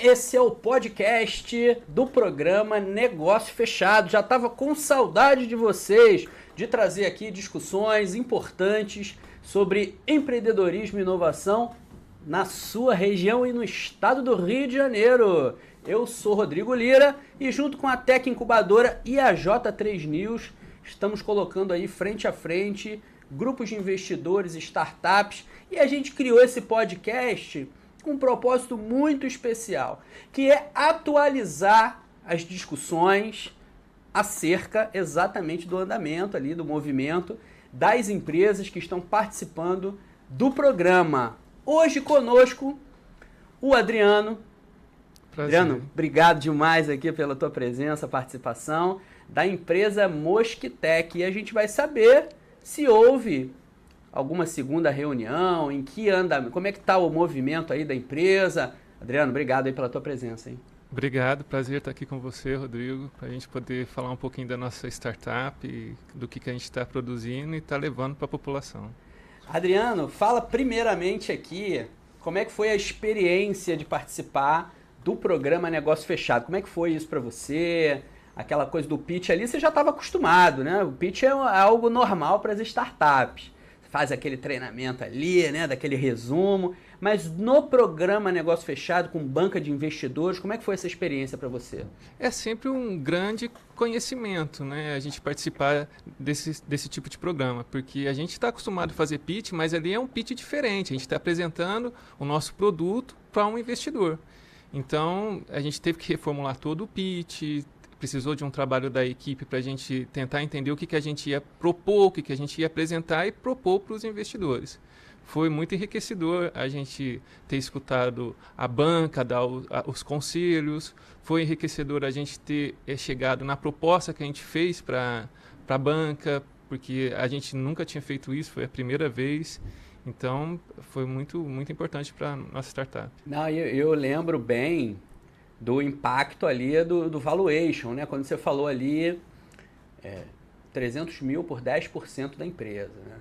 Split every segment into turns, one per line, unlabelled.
Esse é o podcast do programa Negócio Fechado. Já estava com saudade de vocês, de trazer aqui discussões importantes sobre empreendedorismo e inovação na sua região e no estado do Rio de Janeiro. Eu sou Rodrigo Lira e junto com a Tech Incubadora e a J3 News estamos colocando aí frente a frente grupos de investidores, startups e a gente criou esse podcast com um propósito muito especial, que é atualizar as discussões acerca exatamente do andamento ali, do movimento das empresas que estão participando do programa. Hoje conosco o Adriano. Prazer. Adriano, obrigado demais aqui pela tua presença, participação da empresa Mosquitec. E a gente vai saber se houve alguma segunda reunião, em que anda, como é que está o movimento aí da empresa. Adriano, obrigado aí pela tua presença. Hein?
Obrigado, prazer estar aqui com você, Rodrigo, para a gente poder falar um pouquinho da nossa startup, e do que, que a gente está produzindo e está levando para a população.
Adriano, fala primeiramente aqui como é que foi a experiência de participar do programa Negócio Fechado. Como é que foi isso para você? Aquela coisa do pitch ali, você já estava acostumado, né? O pitch é algo normal para as startups. Faz aquele treinamento ali, né? Daquele resumo. Mas no programa Negócio Fechado, com banca de investidores, como é que foi essa experiência para você?
É sempre um grande conhecimento, né? A gente participar desse, desse tipo de programa, porque a gente está acostumado a fazer pitch, mas ali é um pitch diferente. A gente está apresentando o nosso produto para um investidor. Então, a gente teve que reformular todo o pitch, precisou de um trabalho da equipe para a gente tentar entender o que, que a gente ia propor, o que, que a gente ia apresentar e propor para os investidores foi muito enriquecedor a gente ter escutado a banca, dar o, a, os conselhos, foi enriquecedor a gente ter é, chegado na proposta que a gente fez para a banca, porque a gente nunca tinha feito isso, foi a primeira vez. Então, foi muito, muito importante para nossa startup.
Não, eu, eu, lembro bem do impacto ali do, do valuation, né? Quando você falou ali é, 300 mil por 10% da empresa, né?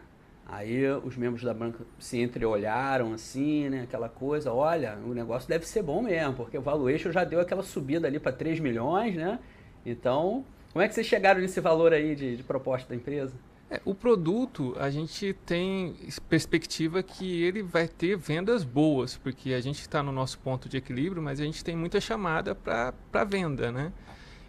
Aí os membros da banca se entreolharam assim, né? Aquela coisa, olha, o negócio deve ser bom mesmo, porque o valuation já deu aquela subida ali para 3 milhões, né? Então, como é que vocês chegaram nesse valor aí de, de proposta da empresa?
É, o produto, a gente tem perspectiva que ele vai ter vendas boas, porque a gente está no nosso ponto de equilíbrio, mas a gente tem muita chamada para venda, né?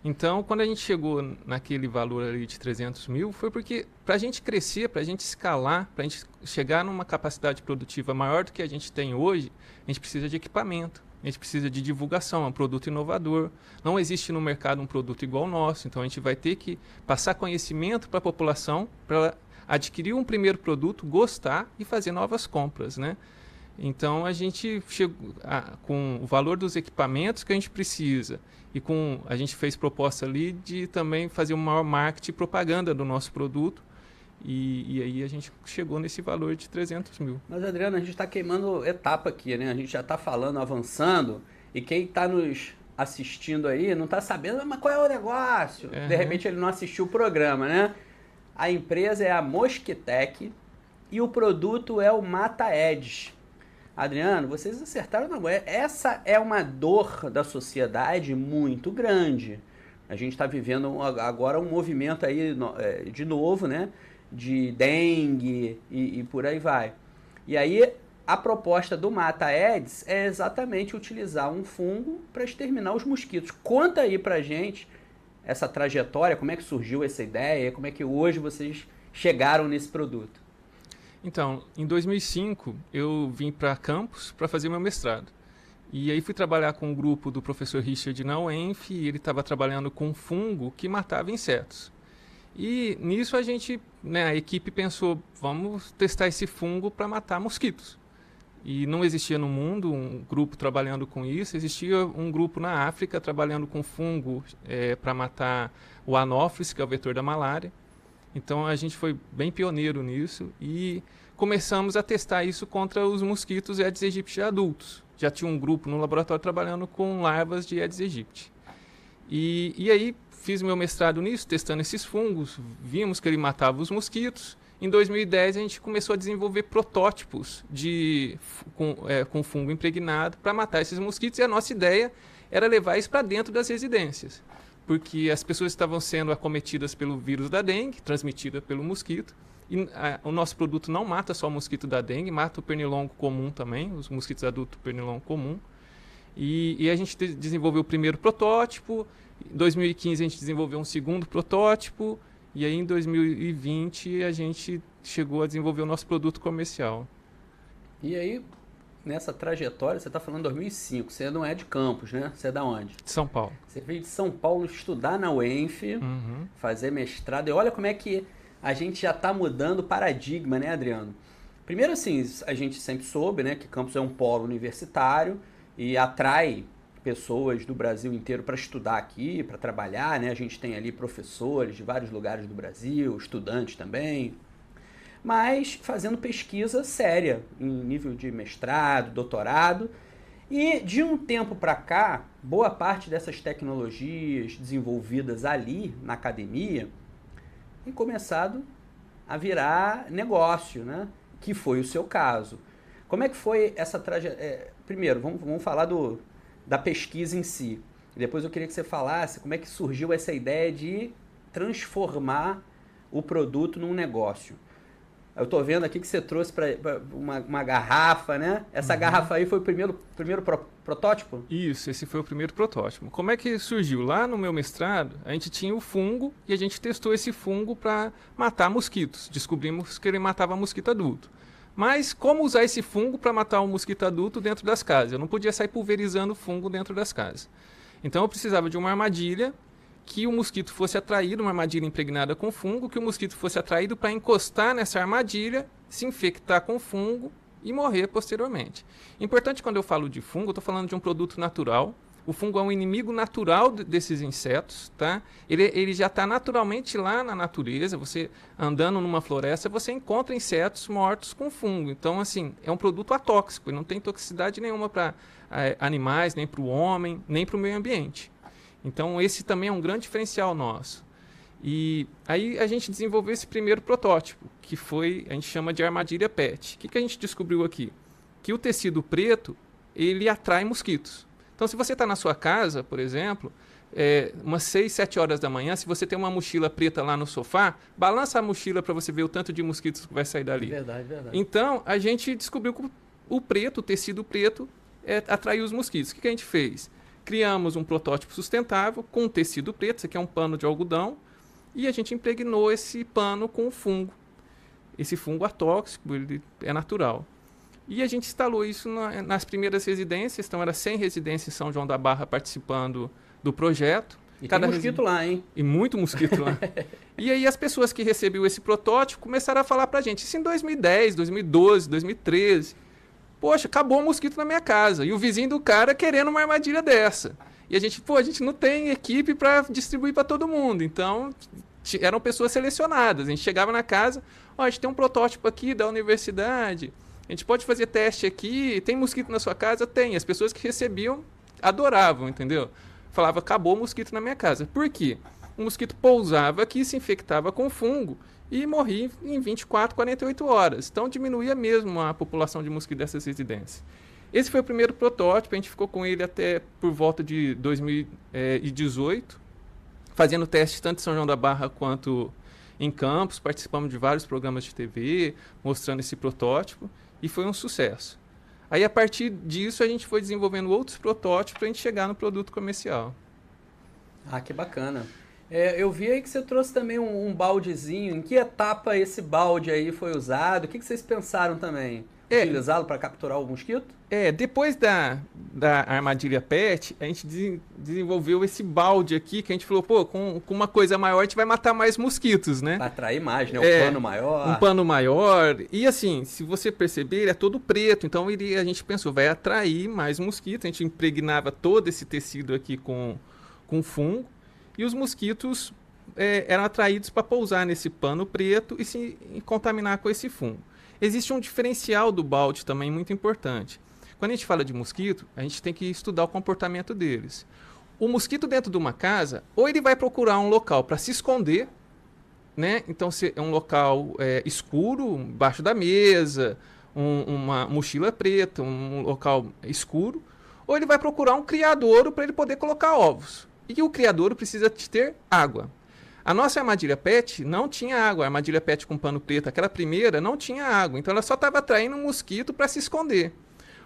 Então, quando a gente chegou naquele valor ali de 300 mil, foi porque para a gente crescer, para a gente escalar, para a gente chegar numa capacidade produtiva maior do que a gente tem hoje, a gente precisa de equipamento, a gente precisa de divulgação, é um produto inovador. Não existe no mercado um produto igual ao nosso, então a gente vai ter que passar conhecimento para a população para adquirir um primeiro produto, gostar e fazer novas compras, né? Então a gente chegou a, com o valor dos equipamentos que a gente precisa e com a gente fez proposta ali de também fazer um maior marketing e propaganda do nosso produto e, e, aí a gente chegou nesse valor de 300 mil.
Mas Adriano, a gente está queimando etapa aqui, né? A gente já está falando, avançando e quem está nos assistindo aí não está sabendo, mas qual é o negócio? Uhum. De repente ele não assistiu o programa, né? A empresa é a Mosquitec e o produto é o Mata Edge. Adriano, vocês acertaram na agulha. Essa é uma dor da sociedade muito grande. A gente está vivendo agora um movimento aí é, de novo, né? De dengue e, e por aí vai. E aí a proposta do Mata Aedes é exatamente utilizar um fungo para exterminar os mosquitos. Conta aí pra gente essa trajetória, como é que surgiu essa ideia, como é que hoje vocês chegaram nesse produto.
Então, em 2005, eu vim para campus para fazer meu mestrado. E aí fui trabalhar com um grupo do professor Richard na UENF e ele estava trabalhando com fungo que matava insetos. E nisso a gente, né, a equipe pensou, vamos testar esse fungo para matar mosquitos. E não existia no mundo um grupo trabalhando com isso, existia um grupo na África trabalhando com fungo é, para matar o anófeles, que é o vetor da malária. Então a gente foi bem pioneiro nisso e começamos a testar isso contra os mosquitos Aedes aegypti adultos. Já tinha um grupo no laboratório trabalhando com larvas de Aedes aegypti. E, e aí fiz meu mestrado nisso, testando esses fungos, vimos que ele matava os mosquitos Em 2010 a gente começou a desenvolver protótipos de com, é, com fungo impregnado para matar esses mosquitos e a nossa ideia era levar isso para dentro das residências, porque as pessoas estavam sendo acometidas pelo vírus da dengue, transmitida pelo mosquito. E a, o nosso produto não mata só o mosquito da dengue, mata o pernilongo comum também, os mosquitos adultos pernilongo comum. E, e a gente de, desenvolveu o primeiro protótipo. Em 2015 a gente desenvolveu um segundo protótipo. E aí em 2020 a gente chegou a desenvolver o nosso produto comercial.
E aí, nessa trajetória, você está falando 2005, você não é de Campos, né? Você é da onde?
De São Paulo.
Você veio de São Paulo estudar na UENF,
uhum.
fazer mestrado. E olha como é que a gente já está mudando o paradigma, né, Adriano? Primeiro, assim, a gente sempre soube né, que Campos é um polo universitário e atrai pessoas do Brasil inteiro para estudar aqui, para trabalhar, né? A gente tem ali professores de vários lugares do Brasil, estudantes também, mas fazendo pesquisa séria, em nível de mestrado, doutorado. E de um tempo para cá, boa parte dessas tecnologias desenvolvidas ali na academia tem começado a virar negócio, né? Que foi o seu caso. Como é que foi essa trajetória? É, primeiro, vamos, vamos falar do, da pesquisa em si. Depois eu queria que você falasse como é que surgiu essa ideia de transformar o produto num negócio. Eu estou vendo aqui que você trouxe para uma, uma, garrafa, né? Essa uhum. garrafa aí foi o primeiro, primeiro pro, protótipo?
Isso, esse foi o primeiro protótipo. Como é que surgiu? Lá no meu mestrado, a gente tinha o fungo e a gente testou esse fungo para matar mosquitos. Descobrimos que ele matava mosquito adulto. Mas como usar esse fungo para matar um mosquito adulto dentro das casas? Eu não podia sair pulverizando fungo dentro das casas. Então eu precisava de uma armadilha que o mosquito fosse atraído, uma armadilha impregnada com fungo, que o mosquito fosse atraído para encostar nessa armadilha, se infectar com fungo e morrer posteriormente. Importante quando eu falo de fungo, eu estou falando de um produto natural. O fungo é um inimigo natural desses insetos, tá? Ele, ele já está naturalmente lá na natureza. Você andando numa floresta, você encontra insetos mortos com fungo. Então, assim, é um produto atóxico. não tem toxicidade nenhuma para é, animais, nem para o homem, nem para o meio ambiente. Então, esse também é um grande diferencial nosso. E aí a gente desenvolveu esse primeiro protótipo, que foi, a gente chama de armadilha PET. O que, que a gente descobriu aqui? Que o tecido preto, ele atrai mosquitos. Então, se você está na sua casa, por exemplo, é, umas 6, 7 horas da manhã, se você tem uma mochila preta lá no sofá, balança a mochila para você ver o tanto de mosquitos que vai sair dali.
Verdade, verdade.
Então, a gente descobriu que o preto, o tecido preto, é, atraiu os mosquitos. O que, que a gente fez? Criamos um protótipo sustentável com tecido preto, isso aqui é um pano de algodão, e a gente impregnou esse pano com o fungo. Esse fungo atóxico, ele é natural. E a gente instalou isso na, nas primeiras residências, então era 100 residências em São João da Barra participando do projeto.
E Cada tem mosquito lá, hein?
E muito mosquito lá. e aí as pessoas que recebiam esse protótipo começaram a falar pra gente, isso em 2010, 2012, 2013. Poxa, acabou o mosquito na minha casa. E o vizinho do cara querendo uma armadilha dessa. E a gente, pô, a gente não tem equipe para distribuir para todo mundo. Então, eram pessoas selecionadas. A gente chegava na casa, ó, a gente tem um protótipo aqui da universidade. A gente pode fazer teste aqui. Tem mosquito na sua casa? Tem. As pessoas que recebiam adoravam, entendeu? Falava, acabou o mosquito na minha casa. Por quê? O mosquito pousava aqui, se infectava com fungo e morri em 24, 48 horas. Então diminuía mesmo a população de mosquitos dessas residências. Esse foi o primeiro protótipo, a gente ficou com ele até por volta de 2018, fazendo testes tanto em São João da Barra quanto em Campos, participamos de vários programas de TV, mostrando esse protótipo, e foi um sucesso. Aí, a partir disso, a gente foi desenvolvendo outros protótipos para a gente chegar no produto comercial.
Ah, que bacana. É, eu vi aí que você trouxe também um, um, baldezinho. Em que etapa esse balde aí foi usado? O que, que vocês pensaram também? É, Utilizá-lo para capturar o mosquito?
É, depois da, da armadilha PET, a gente de, desenvolveu esse balde aqui que a gente falou, pô, com, com uma coisa maior a gente vai matar mais mosquitos, né?
Para atrair mais, né? Um é, pano maior.
Um pano maior. E assim, se você perceber, ele é todo preto, então ele, a gente pensou, vai atrair mais mosquitos. A gente impregnava todo esse tecido aqui com, com fungo e os mosquitos é, eram atraídos para pousar nesse pano preto e se e contaminar com esse fungo. Existe um diferencial do balde também muito importante. Quando a gente fala de mosquito, a gente tem que estudar o comportamento deles. O mosquito dentro de uma casa, ou ele vai procurar um local para se esconder, né? Então, se é um local é, escuro, embaixo da mesa, um, uma mochila preta, um local escuro, ou ele vai procurar um criadouro para ele poder colocar ovos. E o criadouro precisa ter água. A nossa armadilha PET não tinha água. A armadilha PET com pano preto, aquela primeira, não tinha água. Então ela só estava atraindo um mosquito para se esconder.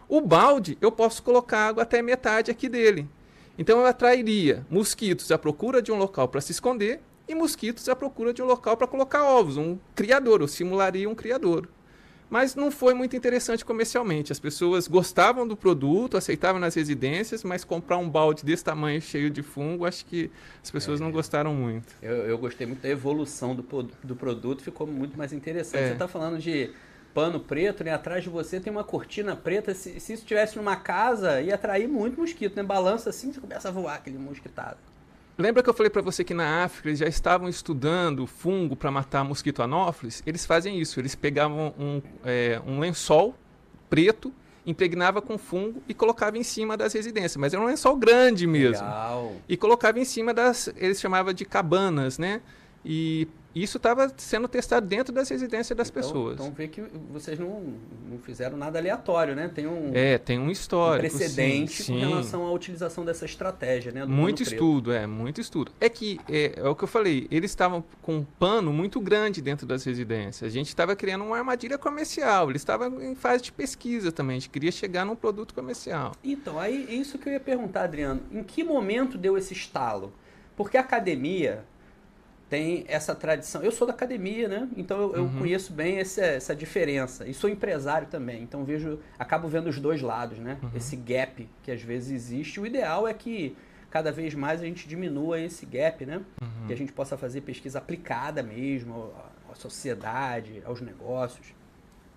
O balde, eu posso colocar água até metade aqui dele. Então eu atrairia mosquitos à procura de um local para se esconder e mosquitos à procura de um local para colocar ovos, um criador, eu simularia um criador. Mas não foi muito interessante comercialmente. As pessoas gostavam do produto, aceitavam nas residências, mas comprar um balde desse tamanho cheio de fungo, acho que as pessoas é, não gostaram muito.
Eu, eu, gostei muito da evolução do, do produto, ficou muito mais interessante. É. Você está falando de pano preto, né? Atrás de você tem uma cortina preta. Se, se isso estivesse numa casa, ia atrair muito mosquito, né? Balança assim, você começa a voar aquele mosquitado.
Lembra que eu falei para você que na África eles já estavam estudando fungo para matar mosquito anófilis? Eles fazem isso, eles pegavam um, é, um lençol preto, impregnava com fungo e colocava em cima das residências, mas era um lençol grande mesmo.
Legal.
E colocava em cima das, eles chamavam de cabanas, né? E isso estava sendo testado dentro das residências das
então,
pessoas.
Então vê que vocês não, não fizeram nada aleatório, né? Tem um,
é, tem um histórico,
um precedente
sim,
com relação à utilização dessa estratégia, né?
muito estudo, é, muito estudo. É que, é, é o que eu falei, eles estavam com um pano muito grande dentro das residências. A gente estava criando uma armadilha comercial, eles estavam em fase de pesquisa também, a gente queria chegar num produto comercial.
Então, aí é isso que eu ia perguntar, Adriano. Em que momento deu esse estalo? Porque a academia, tem essa tradição. Eu sou da academia, né? Então eu, eu uhum. conheço bem essa, essa diferença. E sou empresário também. Então vejo, acabo vendo os dois lados, né? Uhum. Esse gap que às vezes existe. O ideal é que cada vez mais a gente diminua esse gap, né? Uhum. Que a gente possa fazer pesquisa aplicada mesmo à, à sociedade, aos negócios.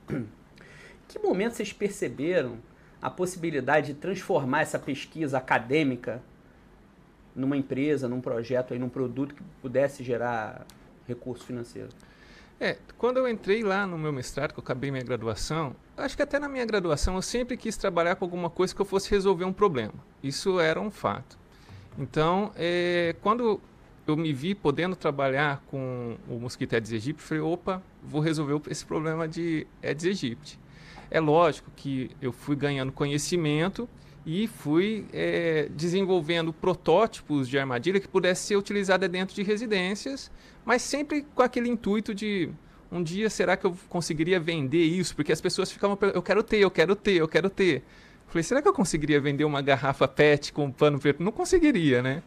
que momento vocês perceberam a possibilidade de transformar essa pesquisa acadêmica numa empresa, num projeto, aí, num produto que pudesse gerar recurso financeiro?
É, quando eu entrei lá no meu mestrado, que eu acabei minha graduação, acho que até na minha graduação eu sempre quis trabalhar com alguma coisa que eu fosse resolver um problema. Isso era um fato. Então, é, quando eu me vi podendo trabalhar com o mosquito Aedes aegypti, falei, opa, vou resolver esse problema de Aedes aegypti. É lógico que eu fui ganhando conhecimento e fui é, desenvolvendo protótipos de armadilha que pudesse ser utilizada dentro de residências, mas sempre com aquele intuito de um dia será que eu conseguiria vender isso? Porque as pessoas ficavam eu quero ter, eu quero ter, eu quero ter. Falei, será que eu conseguiria vender uma garrafa PET com pano preto? Não conseguiria, né?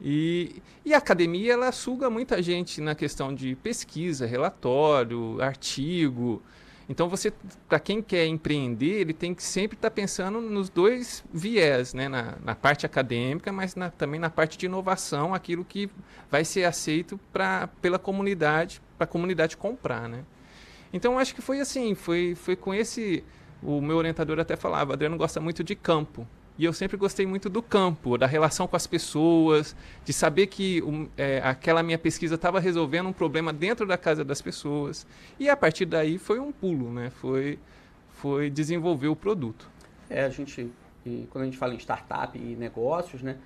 E, e a academia ela suga muita gente na questão de pesquisa, relatório, artigo. Então você, para quem quer empreender, ele tem que sempre estar tá pensando nos dois viés, né? na, na parte acadêmica, mas na, também na parte de inovação, aquilo que vai ser aceito pra, pela comunidade, para a comunidade comprar, né? Então acho que foi assim, foi, foi com esse, o meu orientador até falava, Adriano gosta muito de campo, e eu sempre gostei muito do campo, da relação com as pessoas, de saber que um, é, aquela minha pesquisa estava resolvendo um problema dentro da casa das pessoas. E a partir daí foi um pulo, né? Foi, foi desenvolver o produto.
É, a gente, quando a gente fala em startup e negócios, né?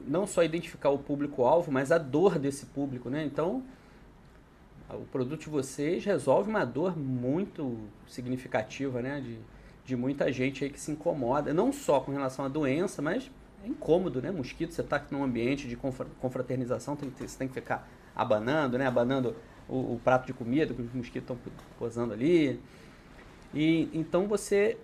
Não só identificar o público-alvo, mas a dor desse público, né? Então, o produto de vocês resolve uma dor muito significativa, né? De, de muita gente aí que se incomoda, não só com relação à doença, mas é incômodo, né? Mosquito, você está num ambiente de confraternização, tem, você tem que ficar abanando, né? Abanando o, o prato de comida que os mosquitos estão posando ali. E então você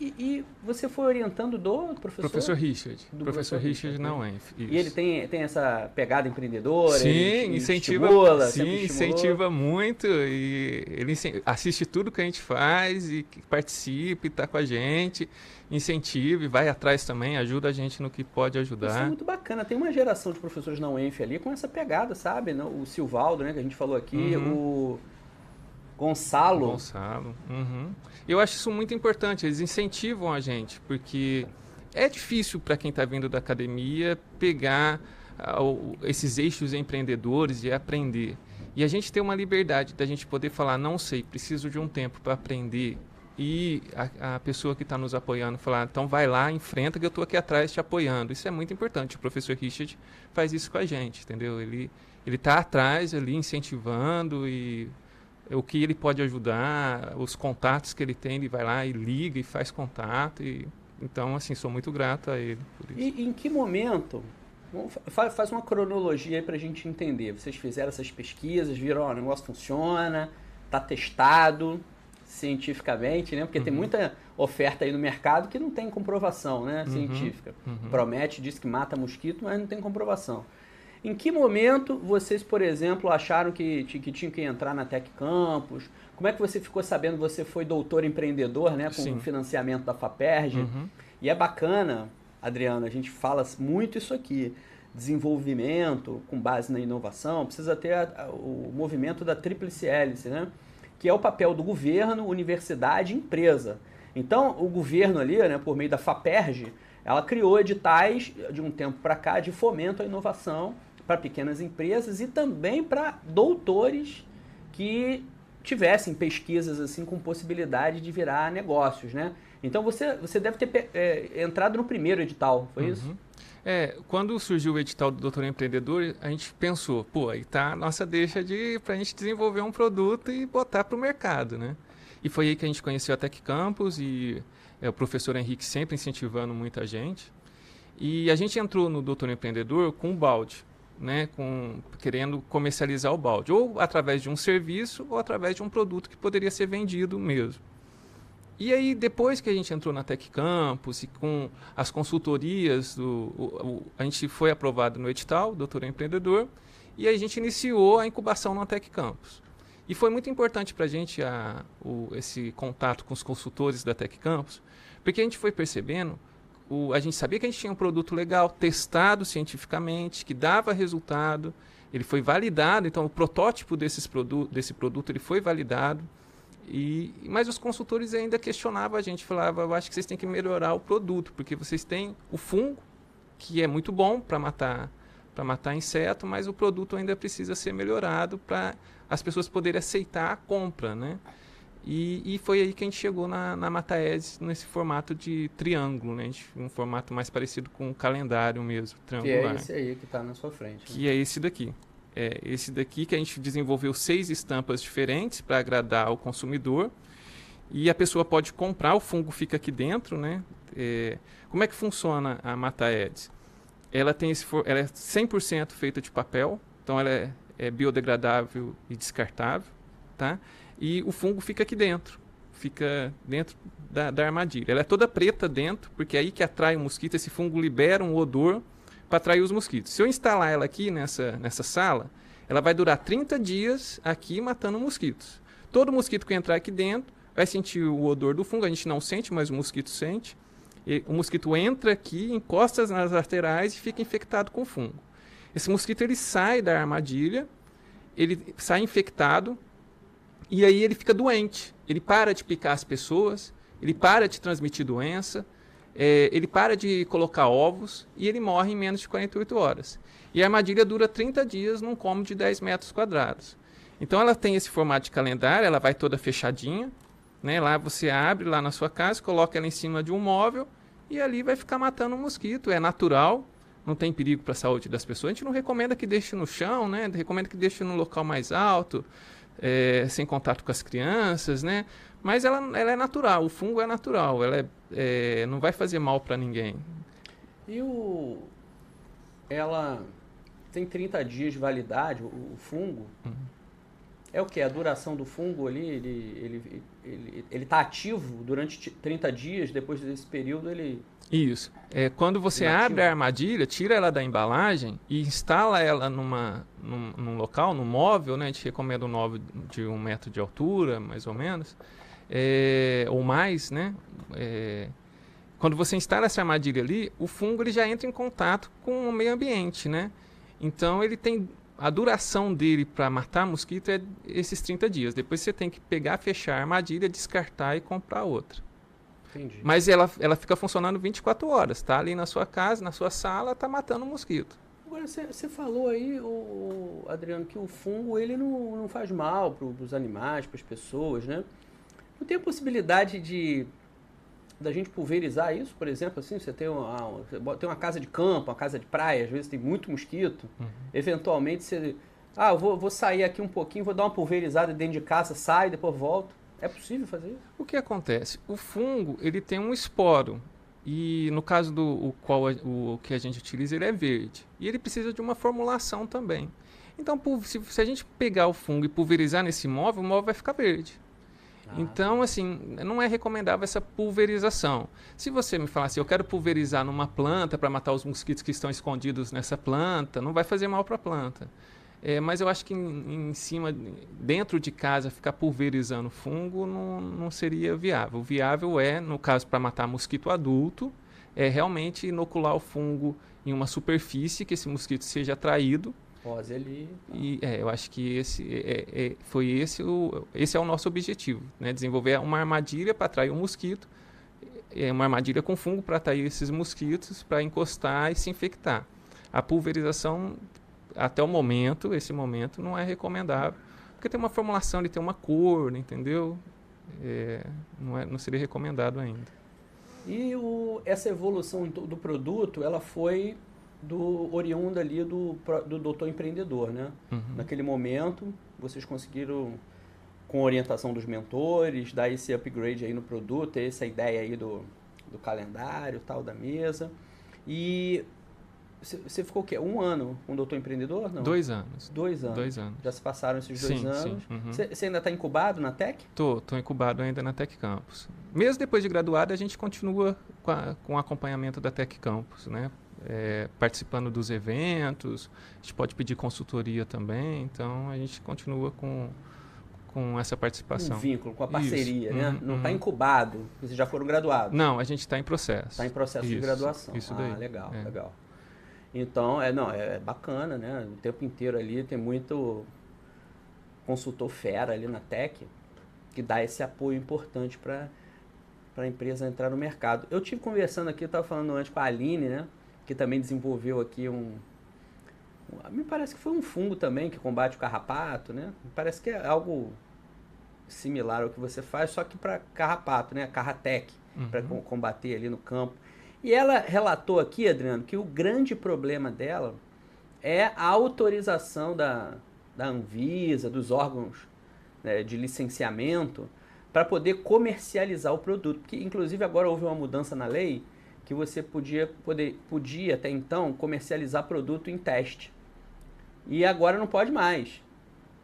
e, e, você foi orientando do professor?
Professor Richard. Do professor, professor Richard, não é.
E ele tem, tem essa pegada empreendedora?
Sim, incentiva, estimula, sim, incentiva muito. E ele assiste tudo que a gente faz e participa e está com a gente. Incentiva e vai atrás também, ajuda a gente no que pode ajudar. Isso é
muito bacana. Tem uma geração de professores na UENF ali com essa pegada, sabe? O Silvaldo, né, que a gente falou aqui, uhum. o Gonçalo.
Gonçalo. Uhum. Eu acho isso muito importante. Eles incentivam a gente, porque é difícil para quem está vindo da academia pegar uh, esses eixos empreendedores e aprender. E a gente tem uma liberdade da gente poder falar, não sei, preciso de um tempo para aprender e a, a pessoa que está nos apoiando falar, então vai lá, enfrenta que eu estou aqui atrás te apoiando. Isso é muito importante. O professor Richard faz isso com a gente, entendeu? Ele ele está atrás ali incentivando e o que ele pode ajudar, os contatos que ele tem, ele vai lá e liga e faz contato e então assim sou muito grato a ele
por isso. E em que momento faz uma cronologia aí para a gente entender. Vocês fizeram essas pesquisas, viram, ó, o negócio funciona, está testado, cientificamente, né? Porque uhum. tem muita oferta aí no mercado que não tem comprovação, né? Uhum. Científica. Uhum. Promete, diz que mata mosquito, mas não tem comprovação. Em que momento vocês, por exemplo, acharam que, que tinham que entrar na Tec Campus? Como é que você ficou sabendo? Você foi doutor empreendedor, né? Com o financiamento da FAPERJ. Uhum. E é bacana, Adriano, a gente fala muito isso aqui. Desenvolvimento com base na inovação, precisa ter a, a, o movimento da tríplice hélice, né? que é o papel do governo, universidade e empresa. Então, o governo ali, né, por meio da FAPERJ, ela criou editais de um tempo para cá de fomento à inovação para pequenas empresas e também para doutores que tivessem pesquisas assim com possibilidade de virar negócios, né? Então você, você deve ter é, entrado no primeiro edital, foi uhum. isso?
É, quando surgiu o edital do Doutor Empreendedor, a gente pensou, pô, aí tá a nossa deixa de para a gente desenvolver um produto e botar para o mercado, né? E foi aí que a gente conheceu a Tec Campus e é, o professor Henrique sempre incentivando muita gente. E a gente entrou no Doutor Empreendedor com um balde, né, com, querendo comercializar o balde, ou através de um serviço ou através de um produto que poderia ser vendido mesmo. E aí, depois que a gente entrou na Tec Campus e com as consultorias, do, o, o, a gente foi aprovado no edital, Doutor Empreendedor, e a gente iniciou a incubação na Tec Campus. E foi muito importante para a gente esse contato com os consultores da Tec Campus, porque a gente foi percebendo, o, a gente sabia que a gente tinha um produto legal, testado cientificamente, que dava resultado, ele foi validado, então o protótipo desses produ desse produto ele foi validado, e, mas os consultores ainda questionavam a gente, falavam, eu acho que vocês têm que melhorar o produto, porque vocês têm o fungo, que é muito bom para matar para matar inseto, mas o produto ainda precisa ser melhorado para as pessoas poderem aceitar a compra, né? E, e foi aí que a gente chegou na, na Mataese nesse formato de triângulo, né? um formato mais parecido com o calendário mesmo, triangular.
Que é esse aí que está na sua frente.
Né? Que é esse daqui é esse daqui que a gente desenvolveu seis estampas diferentes para agradar o consumidor. E a pessoa pode comprar, o fungo fica aqui dentro, né? É, como é que funciona a Mata Eds? Ela, tem esse ela é 100% feita de papel, então ela é, é biodegradável e descartável, tá? E o fungo fica aqui dentro, fica dentro da, da armadilha. Ela é toda preta dentro, porque é aí que atrai o mosquito, esse fungo libera um odor para atrair os mosquitos. Se eu instalar ela aqui nessa, nessa sala, ela vai durar 30 dias aqui matando mosquitos. Todo mosquito que entrar aqui dentro vai sentir o odor do fungo, a gente não sente, mas o mosquito sente. E o mosquito entra aqui, encosta nas laterais e fica infectado com fungo. Esse mosquito ele sai da armadilha, ele sai infectado e aí ele fica doente. Ele para de picar as pessoas, ele para de transmitir doença é, ele para de colocar ovos e ele morre em menos de 48 horas. E a armadilha dura 30 dias num cômodo de 10 metros quadrados. Então ela tem esse formato de calendário, ela vai toda fechadinha. Né? Lá você abre lá na sua casa, coloca ela em cima de um móvel e ali vai ficar matando um mosquito. É natural, não tem perigo para a saúde das pessoas. A gente não recomenda que deixe no chão, né? recomenda que deixe no local mais alto, é, sem contato com as crianças, né? Mas ela, ela é natural, o fungo é natural, ela é, é não vai fazer mal para ninguém.
E o. Ela tem 30 dias de validade, o, o fungo. Uhum. É o que? A duração do fungo ali, ele ele, ele, ele tá ativo durante 30 dias, depois desse período ele.
Isso. É, quando você abre a armadilha, tira ela da embalagem e instala ela numa, num, num local, num móvel, né? A gente recomenda um móvel de um metro de altura, mais ou menos é, ou mais, né? É, quando você instala essa armadilha ali, o fungo ele já entra em contato com o meio ambiente, né? Então ele tem a duração dele para matar mosquito é esses 30 dias. Depois você tem que pegar, fechar a armadilha, descartar e comprar outra. Entendi. Mas ela, ela fica funcionando 24 horas, tá? Ali na sua casa, na sua sala, tá matando o mosquito.
Agora, você falou aí, o, Adriano, que o fungo ele não, não faz mal para os animais, para as pessoas, né? Não tem a possibilidade de da gente pulverizar isso, por exemplo, assim, você tem uma, tem uma casa de campo, uma casa de praia, às vezes tem muito mosquito, uhum. eventualmente você, ah, eu vou, vou sair aqui um pouquinho, vou dar uma pulverizada dentro de casa, sai, depois volto. É possível fazer isso?
O que acontece? O fungo, ele tem um esporo, e no caso do o qual o, o que a gente utiliza, ele é verde. E ele precisa de uma formulação também. Então, se, se a gente pegar o fungo e pulverizar nesse móvel, o móvel vai ficar verde. Ah. Então, assim, não é recomendável essa pulverização. Se você me falar assim, eu quero pulverizar numa planta para matar os mosquitos que estão escondidos nessa planta, não vai fazer mal para a planta. É, mas eu acho que em, em, cima, dentro de casa, ficar pulverizando fungo não, não seria viável. O viável é, no caso, para matar mosquito adulto, é realmente inocular o fungo em uma superfície que esse mosquito seja atraído
ali.
E é, eu acho que esse é, é, foi esse o esse é o nosso objetivo, né? Desenvolver uma armadilha para atrair um mosquito, é uma armadilha com fungo para atrair esses mosquitos, para encostar e se infectar. A pulverização até o momento, esse momento não é recomendável, porque tem uma formulação, ele tem uma cor, entendeu? É, não, é, não seria recomendado ainda.
E o, essa evolução do produto, ela foi do oriundo ali do, do doutor empreendedor, né? Uhum. Naquele momento, vocês conseguiram, com orientação dos mentores, dar esse upgrade aí no produto, ter essa ideia aí do, do calendário, tal, da mesa. E você ficou o quê? Um ano com o doutor empreendedor? Não?
Dois anos.
Dois anos.
Dois anos.
Já se passaram esses dois
sim,
anos. Você
uhum.
ainda está incubado na Tech?
Tô, tô incubado ainda na Tech Campus. Mesmo depois de graduado, a gente continua com, a, com o acompanhamento da Tech Campus, né? É, participando dos eventos, a gente pode pedir consultoria também, então a gente continua com, com essa participação.
Um vínculo, com a parceria, isso. né? Uhum, Não está uhum. incubado, vocês já foram graduados.
Não, a gente está em processo.
Está em processo isso, de graduação.
Isso
ah,
daí.
legal, é. legal. Então, é, não, é bacana, né? O tempo inteiro ali tem muito consultor fera ali na Tech que dá esse apoio importante para para a empresa entrar no mercado. Eu tive conversando aqui, eu estava falando antes com a Aline, né? Que também desenvolveu aqui um, um, Me parece que foi um fungo também que combate o carrapato, né? Me parece que é algo similar ao que você faz, só que para carrapato, né? Carratec, uhum. para combater ali no campo. E ela relatou aqui, Adriano, que o grande problema dela é a autorização da, da Anvisa, dos órgãos né, de licenciamento, para poder comercializar o produto. Porque, inclusive, agora houve uma mudança na lei que você podia, poder, podia até então comercializar produto em teste. E agora não pode mais.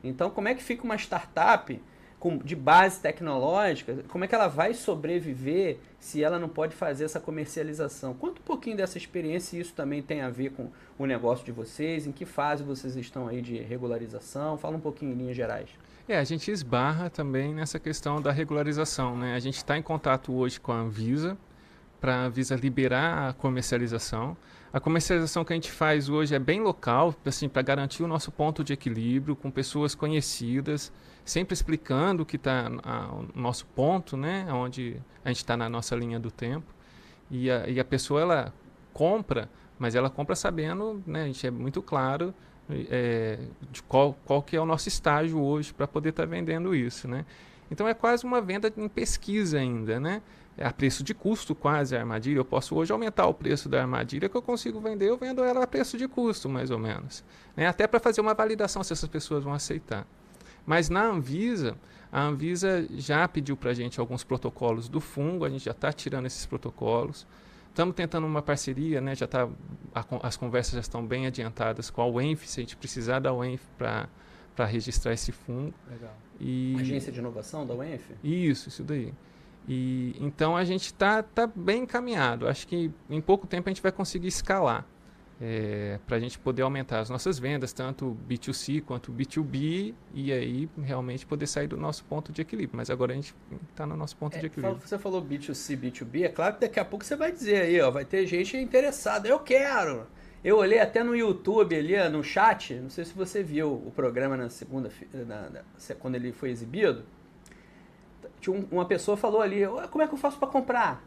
Então, como é que fica uma startup com, de base tecnológica? Como é que ela vai sobreviver se ela não pode fazer essa comercialização? Conta um pouquinho dessa experiência e isso também tem a ver com o negócio de vocês. Em que fase vocês estão aí de regularização? Fala um pouquinho em linhas gerais.
É, a gente esbarra também nessa questão da regularização. Né? A gente está em contato hoje com a Anvisa, para a Anvisa liberar a comercialização. A comercialização que a gente faz hoje é bem local, assim, para garantir o nosso ponto de equilíbrio com pessoas conhecidas, sempre explicando o que está o nosso ponto, né, onde a gente está na nossa linha do tempo. E a, e a pessoa ela compra, mas ela compra sabendo, né, a gente é muito claro é, de qual, qual que é o nosso estágio hoje para poder estar tá vendendo isso, né? Então é quase uma venda em pesquisa ainda, né? É a preço de custo quase a armadilha. Eu posso hoje aumentar o preço da armadilha que eu consigo vender, eu vendo ela a preço de custo, mais ou menos. Né? Até para fazer uma validação se essas pessoas vão aceitar. Mas na Anvisa, a Anvisa já pediu para a gente alguns protocolos do fungo, a gente já está tirando esses protocolos. Estamos tentando uma parceria, né? já tá, a, as conversas já estão bem adiantadas com a UENF, se a gente precisar da UENF para registrar esse fungo.
Legal. E... Agência de Inovação da UENF?
Isso, isso daí. E então a gente está tá bem encaminhado. Acho que em pouco tempo a gente vai conseguir escalar é, para a gente poder aumentar as nossas vendas, tanto B2C quanto B2B, e aí realmente poder sair do nosso ponto de equilíbrio. Mas agora a gente está no nosso ponto
é,
de equilíbrio.
Você falou B2C, B2B, é claro que daqui a pouco você vai dizer aí, ó, vai ter gente interessada. Eu quero! Eu olhei até no YouTube ali, no chat, não sei se você viu o programa na segunda, na, na, quando ele foi exibido um, uma pessoa falou ali, como é que eu faço para comprar?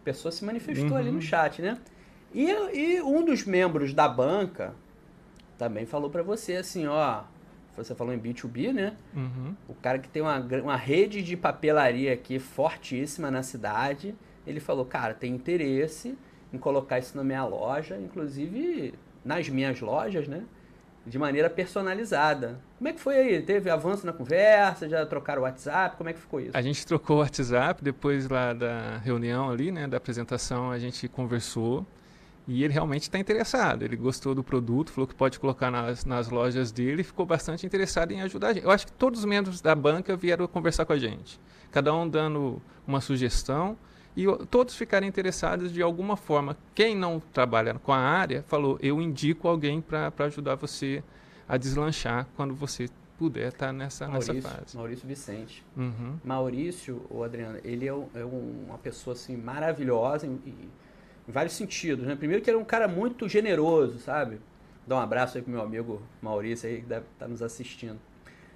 A pessoa se manifestou uhum. ali no uhum. chat, né? E, e um dos membros da banca também falou para você assim, ó, você falou em B2B, né?
Uhum.
O cara que tem uma, uma rede de papelaria aqui fortíssima na cidade, ele falou, cara, tem interesse em colocar isso na minha loja, inclusive nas minhas lojas, né? De maneira personalizada. Como é que foi aí? Teve avanço na conversa? Já trocaram o WhatsApp? Como é que ficou isso?
A gente trocou o WhatsApp depois lá da reunião ali, né? Da apresentação, a gente conversou. E ele realmente está interessado. Ele gostou do produto, falou que pode colocar nas, nas lojas dele e ficou bastante interessado em ajudar a gente. Eu acho que todos os membros da banca vieram conversar com a gente. Cada um dando uma sugestão e todos ficaram interessados de alguma forma. Quem não trabalha com a área falou: eu indico alguém para ajudar você a deslanchar quando você puder estar tá nessa,
Maurício,
nessa fase.
Maurício Vicente.
Uhum.
Maurício, o Adriano, ele é, um, é, uma pessoa assim maravilhosa em, em, vários sentidos. Né? Primeiro que ele é um cara muito generoso, sabe? Dá um abraço aí pro meu amigo Maurício aí que deve estar tá nos assistindo.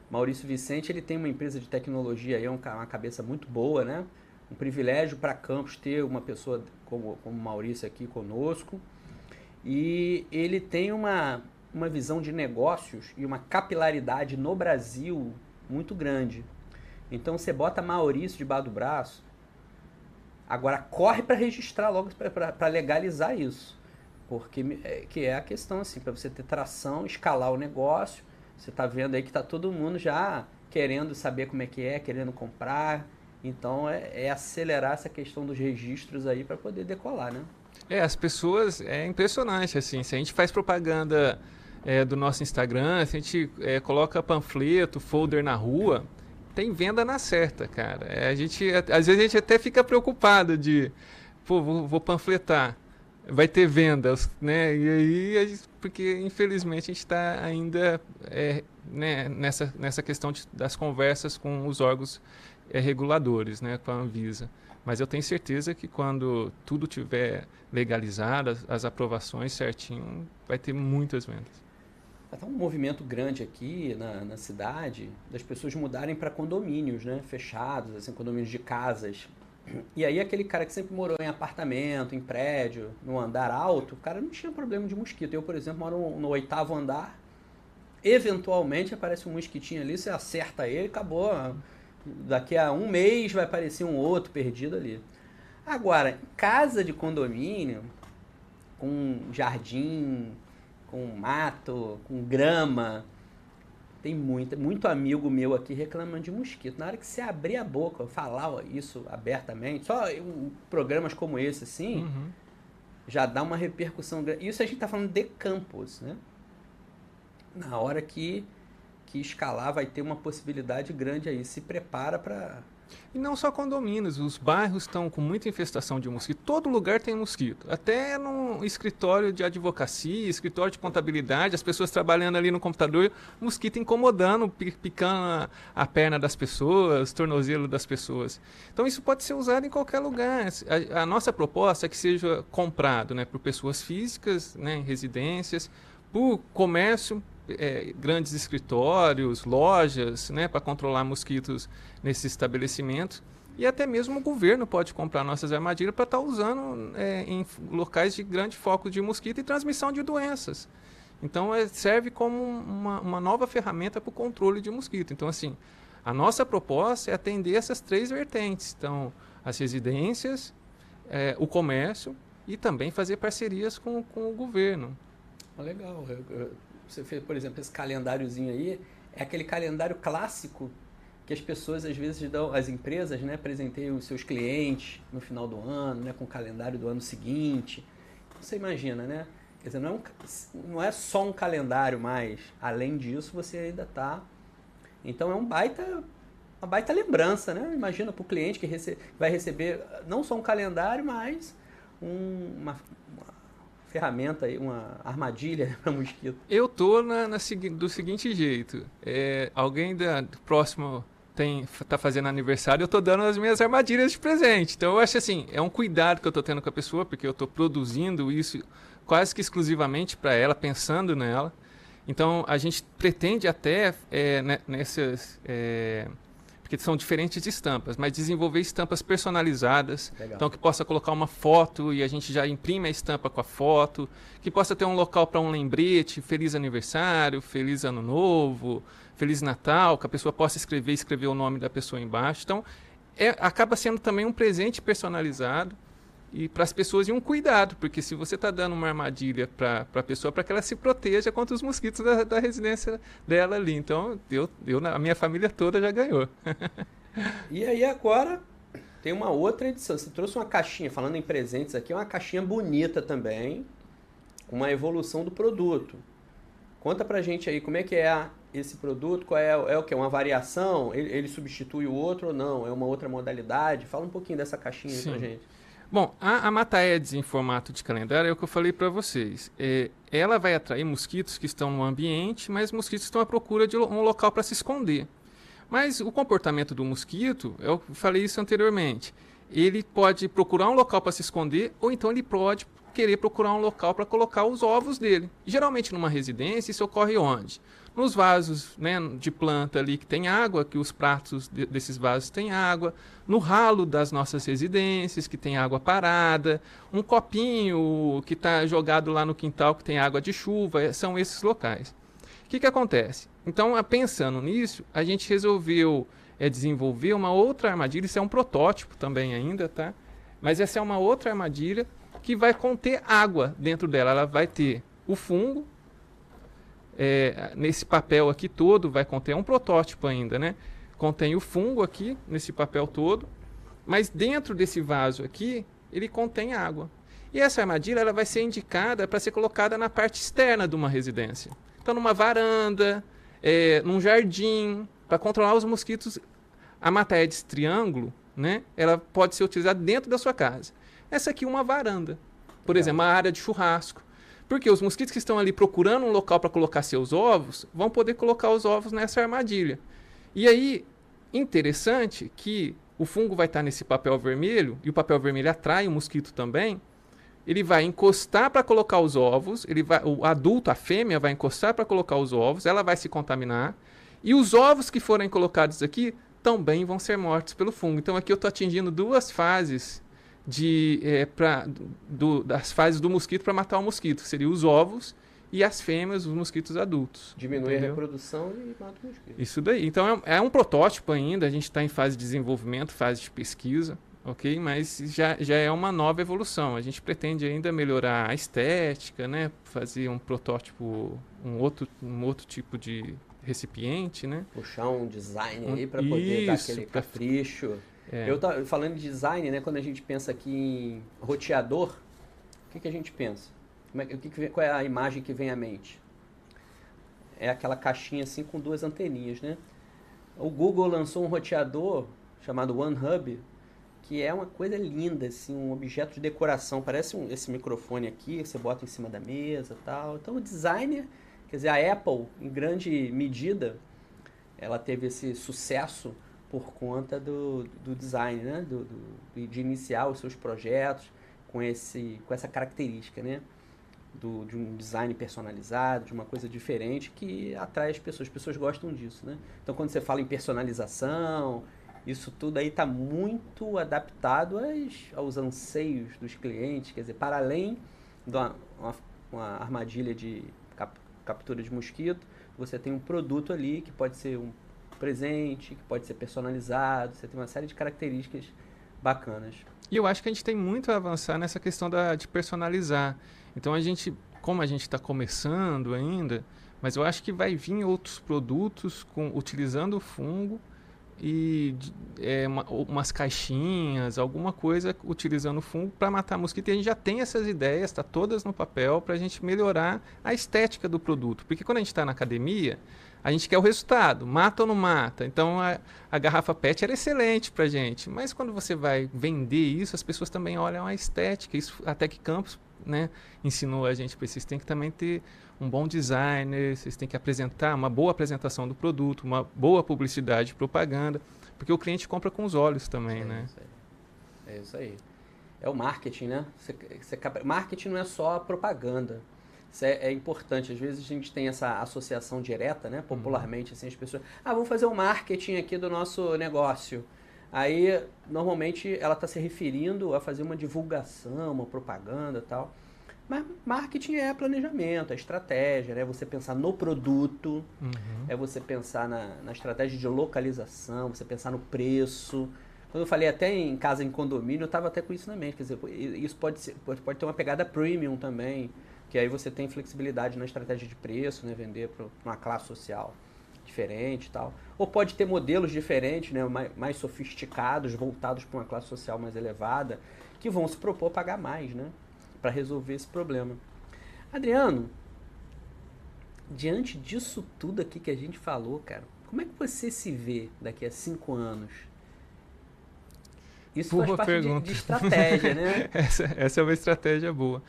Maurício Vicente, ele tem uma empresa de tecnologia aí, é uma cabeça muito boa, né? um privilégio para Campos ter uma pessoa como, como Maurício aqui conosco. E ele tem uma, uma visão de negócios e uma capilaridade no Brasil muito grande. Então você bota Maurício debaixo do braço, agora corre para registrar logo para legalizar isso. Porque é, que é a questão assim, para você ter tração, escalar o negócio. Você está vendo aí que está todo mundo já querendo saber como é que é, querendo comprar, então é, é acelerar essa questão dos registros aí para poder decolar, né?
É, as pessoas, é impressionante, assim, se a gente faz propaganda é, do nosso Instagram, se a gente é, coloca panfleto, folder na rua, tem venda na certa, cara. É, a gente, às vezes a gente até fica preocupado de, pô, vou, vou panfletar, vai ter vendas, né? E aí, porque infelizmente a gente está ainda é, né, nessa, nessa questão de, das conversas com os órgãos é, reguladores, né, com a Anvisa. Mas eu tenho certeza que quando tudo tiver legalizado, as, as aprovações certinho, vai ter muitas vendas.
Está um movimento grande aqui na, na cidade das pessoas mudarem para condomínios, né, fechados, assim, condomínios de casas. E aí aquele cara que sempre morou em apartamento, em prédio, no andar alto, o cara não tinha problema de mosquito. Eu, por exemplo, moro no, no oitavo andar. Eventualmente aparece um mosquitinho ali, você acerta ele, acabou daqui a um mês vai aparecer um outro perdido ali. Agora, casa de condomínio, com jardim, com mato, com grama, tem muito, muito amigo meu aqui reclamando de mosquito. Na hora que você abrir a boca, falar isso abertamente, só programas como esse assim, uhum. já dá uma repercussão grande. Isso a gente está falando de campus, né? Na hora que que escalar vai ter uma possibilidade grande aí. Se prepara para.
E não só condomínios, os bairros estão com muita infestação de mosquito. Todo lugar tem mosquito. Até no escritório de advocacia, escritório de contabilidade, as pessoas trabalhando ali no computador, mosquito incomodando, picando a, perna das pessoas, tornozelo das pessoas. Então isso pode ser usado em qualquer lugar. A, a nossa proposta é que seja comprado né, por pessoas físicas, né, residências, por comércio, é, grandes escritórios, lojas, né, para controlar mosquitos nesses estabelecimentos. E até mesmo o governo pode comprar nossas armadilhas para estar tá usando é, em locais de grande foco de mosquito e transmissão de doenças. Então, é, serve como uma, uma nova ferramenta para o controle de mosquito. Então, assim, a nossa proposta é atender essas três vertentes. Então, as residências, é, o comércio e também fazer parcerias com, com o governo.
Legal. Eu, eu você fez, por exemplo, esse calendáriozinho aí, é aquele calendário clássico que as pessoas às vezes dão, as empresas, né, presenteiam os seus clientes no final do ano, né, com o calendário do ano seguinte. Você imagina, né? Quer dizer, não é, um, não é só um calendário mais. Além disso, você ainda está. Então é um baita, uma baita lembrança, né? Imagina para o cliente que rece, vai receber não só um calendário, mas um, uma, ferramenta uma armadilha para mosquito?
Eu tô na, na do seguinte jeito. É, alguém da próximo tem tá fazendo aniversário, eu tô dando as minhas armadilhas de presente. Então eu acho assim, é um cuidado que eu tô tendo com a pessoa, porque eu tô produzindo isso quase que exclusivamente para ela, pensando nela. Então a gente pretende até é, né, nessas é, porque são diferentes estampas, mas desenvolver estampas personalizadas, Legal. então que possa colocar uma foto e a gente já imprime a estampa com a foto, que possa ter um local para um lembrete, feliz aniversário, feliz ano novo, feliz Natal, que a pessoa possa escrever, escrever o nome da pessoa embaixo. Então, é, acaba sendo também um presente personalizado e para as pessoas e um cuidado, porque se você está dando uma armadilha para a pessoa, para que ela se proteja contra os mosquitos da, da residência dela ali. Então, eu, eu, a minha família toda já ganhou.
e aí agora tem uma outra edição. Você trouxe uma caixinha, falando em presentes aqui, uma caixinha bonita também, com uma evolução do produto. Conta pra gente aí como é que é esse produto, qual é, é o que? Uma variação? Ele, ele, substitui o outro ou não? É uma outra modalidade? Fala um pouquinho dessa caixinha Sim. pra gente.
Bom, a, a Mataedes em formato de calendário é o que eu falei para vocês. É, ela vai atrair mosquitos que estão no ambiente, mas mosquitos estão à procura de um local para se esconder. Mas o comportamento do mosquito, eu falei isso anteriormente, ele pode procurar um local para se esconder ou então ele pode querer procurar um local para colocar os ovos dele. Geralmente numa residência isso ocorre onde? Nos vasos né, de planta ali que tem água, que os pratos de, desses vasos têm água, no ralo das nossas residências que tem água parada, um copinho que está jogado lá no quintal que tem água de chuva, é, são esses locais. O que, que acontece? Então, pensando nisso, a gente resolveu é, desenvolver uma outra armadilha, isso é um protótipo também ainda, tá? Mas essa é uma outra armadilha que vai conter água dentro dela. Ela vai ter o fungo, é, nesse papel aqui todo vai conter um protótipo ainda, né? Contém o fungo aqui nesse papel todo, mas dentro desse vaso aqui ele contém água. E essa armadilha ela vai ser indicada para ser colocada na parte externa de uma residência. Então, numa varanda, é, num jardim, para controlar os mosquitos. A Mataedes triângulo, né? Ela pode ser utilizada dentro da sua casa. Essa aqui é uma varanda, por exemplo, uma área de churrasco. Porque os mosquitos que estão ali procurando um local para colocar seus ovos vão poder colocar os ovos nessa armadilha. E aí, interessante que o fungo vai estar nesse papel vermelho, e o papel vermelho atrai o mosquito também. Ele vai encostar para colocar os ovos, ele vai, o adulto, a fêmea, vai encostar para colocar os ovos, ela vai se contaminar. E os ovos que forem colocados aqui também vão ser mortos pelo fungo. Então aqui eu estou atingindo duas fases de, é, pra, do, das fases do mosquito para matar o mosquito. Seria os ovos e as fêmeas, os mosquitos adultos.
Diminui entendeu? a reprodução e mata o mosquito.
Isso daí. Então é, é um protótipo ainda, a gente está em fase de desenvolvimento, fase de pesquisa, ok? Mas já, já é uma nova evolução. A gente pretende ainda melhorar a estética, né? Fazer um protótipo, um outro, um outro tipo de recipiente, né?
Puxar um design um, aí para poder dar aquele capricho. É. Eu tá falando de design, né? Quando a gente pensa aqui em roteador, o que, que a gente pensa? É, o que, que qual é a imagem que vem à mente? É aquela caixinha assim com duas anteninhas, né? O Google lançou um roteador chamado OneHub, que é uma coisa linda, assim, um objeto de decoração. Parece um, esse microfone aqui, você bota em cima da mesa tal. Então o designer, quer dizer, a Apple, em grande medida, ela teve esse sucesso por conta do, do design, né? Do, do, de iniciar os seus projetos com, esse, com essa característica, né? Do, de um design personalizado, de uma coisa diferente que atrai as pessoas. As pessoas gostam disso, né? Então, quando você fala em personalização, isso tudo aí está muito adaptado aos, aos anseios dos clientes. Quer dizer, para além de uma, uma, uma armadilha de cap, captura de mosquito, você tem um produto ali que pode ser um presente, que pode ser personalizado, você tem uma série de características bacanas.
E eu acho que a gente tem muito a avançar nessa questão da, de personalizar. Então a gente, como a gente está começando ainda, mas eu acho que vai vir outros produtos com, utilizando o fungo e é, uma, umas caixinhas, alguma coisa utilizando fungo para matar mosquito. E a gente já tem essas ideias, está todas no papel, para a gente melhorar a estética do produto. Porque quando a gente está na academia, a gente quer o resultado, mata ou não mata. Então a, a garrafa PET era excelente para gente, mas quando você vai vender isso, as pessoas também olham a estética. Isso até que Campos né, ensinou a gente, vocês têm que também ter um bom designer, vocês têm que apresentar uma boa apresentação do produto, uma boa publicidade, propaganda, porque o cliente compra com os olhos também, é né?
Isso é isso aí. É o marketing, né? Você, você, marketing não é só propaganda. Isso é, é, importante. Às vezes a gente tem essa associação direta, né? Popularmente, assim, as pessoas. Ah, vamos fazer um marketing aqui do nosso negócio. Aí, normalmente, ela está se referindo a fazer uma divulgação, uma propaganda e tal. Mas marketing é planejamento, é estratégia, né? Você pensar no produto, uhum. é você pensar na, na estratégia de localização, você pensar no preço. Quando eu falei até em casa em condomínio, eu estava até com isso na mente. Quer dizer, isso pode, ser, pode, pode ter uma pegada premium também que aí você tem flexibilidade na estratégia de preço, né, vender para uma classe social diferente e tal. Ou pode ter modelos diferentes, né, mais, mais sofisticados, voltados para uma classe social mais elevada, que vão se propor a pagar mais, né, para resolver esse problema. Adriano, diante disso tudo aqui que a gente falou, cara, como é que você se vê daqui a cinco anos?
Isso boa faz parte pergunta. De,
de estratégia, né?
essa, essa é uma estratégia boa.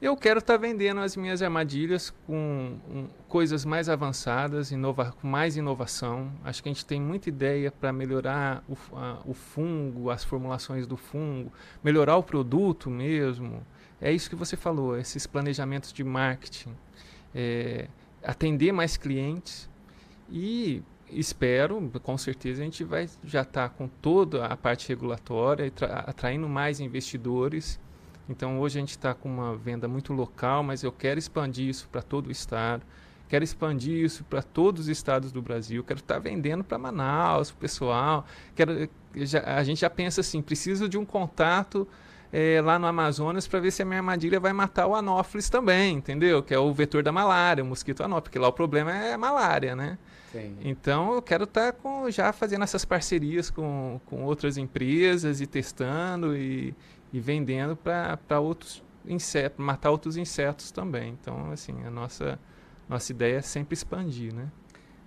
Eu quero estar tá vendendo as minhas armadilhas com um, coisas mais avançadas, inova com mais inovação. Acho que a gente tem muita ideia para melhorar o, a, o fungo, as formulações do fungo, melhorar o produto mesmo. É isso que você falou, esses planejamentos de marketing, é, atender mais clientes e espero, com certeza a gente vai já estar tá com toda a parte regulatória, atraindo mais investidores então hoje a gente está com uma venda muito local, mas eu quero expandir isso para todo o estado. Quero expandir isso para todos os estados do Brasil. Quero estar tá vendendo para Manaus, para o pessoal. Quero, já, a gente já pensa assim: preciso de um contato é, lá no Amazonas para ver se a minha armadilha vai matar o anófilis também, entendeu? Que é o vetor da malária, o mosquito anófilis, porque lá o problema é a malária, né? Sim. Então eu quero estar tá com, já fazendo essas parcerias com, com outras empresas e testando e, e vendendo para outros insetos, matar outros insetos também. Então, assim, a nossa, nossa ideia é sempre expandir, né?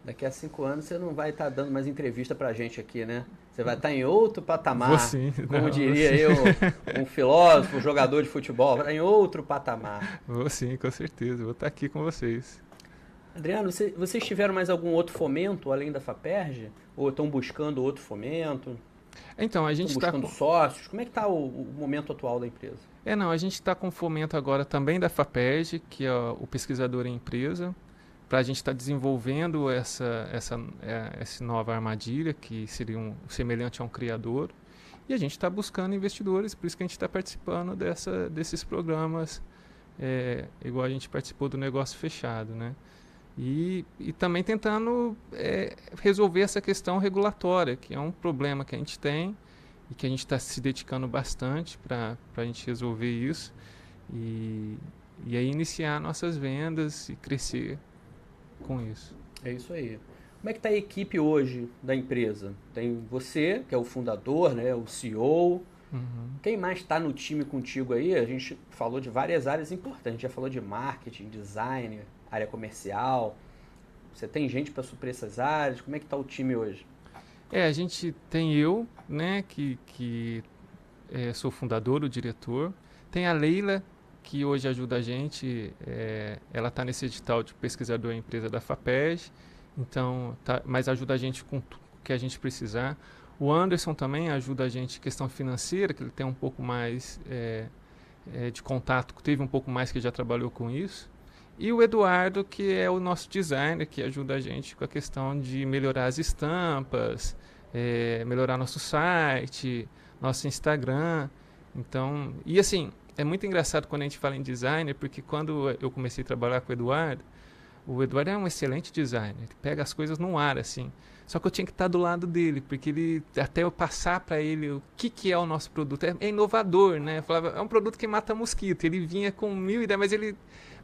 Daqui a cinco anos você não vai estar tá dando mais entrevista para a gente aqui, né? Você vai estar tá em outro patamar.
Sim.
Como não, diria eu, um filósofo, um jogador de futebol, vai estar em outro patamar.
Vou sim, com certeza. Vou estar aqui com vocês.
Adriano, você, vocês tiveram mais algum outro fomento além da FAPERJ? Ou estão buscando outro fomento?
Então, a gente está
buscando com... sócios. Como é que está o, o, momento atual da empresa?
É, não, a gente está com fomento agora também da FAPERJ, que é o pesquisador em empresa, para a gente estar tá desenvolvendo essa, essa, é, essa nova armadilha, que seria um, semelhante a um criador. E a gente está buscando investidores, por isso que a gente está participando dessa, desses programas, é, igual a gente participou do negócio fechado, né? E, e também tentando é, resolver essa questão regulatória, que é um problema que a gente tem e que a gente está se dedicando bastante para a gente resolver isso. E, e aí iniciar nossas vendas e crescer com isso.
É isso aí. Como é que está a equipe hoje da empresa? Tem você, que é o fundador, né, o CEO. Uhum. Quem mais está no time contigo aí? A gente falou de várias áreas importantes. A gente já falou de marketing, design, área comercial? Você tem gente para suprir essas áreas? Como é que está o time hoje?
É, a gente tem eu, né, que, que é, sou fundador, o diretor. Tem a Leila, que hoje ajuda a gente. É, ela está nesse edital de pesquisador em empresa da FAPES, então, tá, mas ajuda a gente com o que a gente precisar. O Anderson também ajuda a gente questão financeira, que ele tem um pouco mais é, é, de contato, teve um pouco mais que já trabalhou com isso. E o Eduardo, que é o nosso designer, que ajuda a gente com a questão de melhorar as estampas, é, melhorar nosso site, nosso Instagram. Então, e assim, é muito engraçado quando a gente fala em designer, porque quando eu comecei a trabalhar com o Eduardo, o Eduardo é um excelente designer, ele pega as coisas no ar, assim. Só que eu tinha que estar do lado dele, porque ele até eu passar para ele o que, que é o nosso produto. É, é, inovador, né? Eu falava, é um produto que mata mosquito. Ele vinha com mil ideias, mas ele.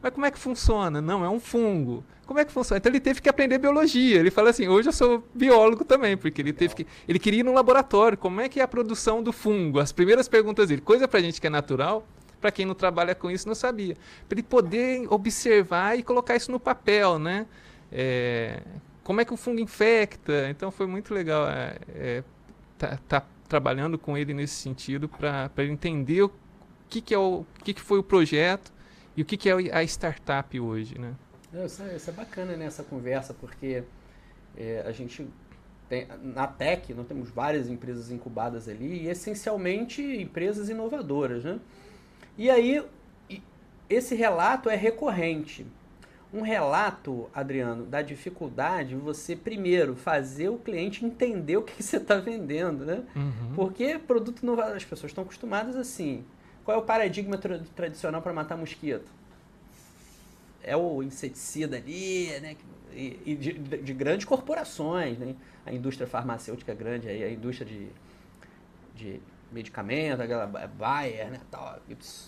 Mas como é que funciona? Não, é um fungo. Como é que funciona? Então ele teve que aprender biologia. Ele fala assim, hoje eu sou biólogo também, porque ele teve que. Ele queria ir no laboratório. Como é que é a produção do fungo? As primeiras perguntas dele, coisa pra gente que é natural para quem não trabalha com isso não sabia. Para ele poder observar e colocar isso no papel, né? É, como é que o fungo infecta? Então foi muito legal é, é, tá, tá trabalhando com ele nesse sentido para ele entender o que, que, é o, o que, que foi o projeto e o que, que é a startup hoje, né?
Isso é, isso é bacana nessa né, conversa, porque é, a gente tem, na Tech nós temos várias empresas incubadas ali e essencialmente empresas inovadoras, né? E aí, esse relato é recorrente. Um relato, Adriano, da dificuldade, você primeiro fazer o cliente entender o que você está vendendo, né? Uhum. Porque produto não as pessoas estão acostumadas assim. Qual é o paradigma tra tradicional para matar mosquito? É o inseticida ali, né? E, e de, de, grandes corporações, né? A indústria farmacêutica grande, aí, a indústria de, de medicamento, aquela Bayer, né, tal,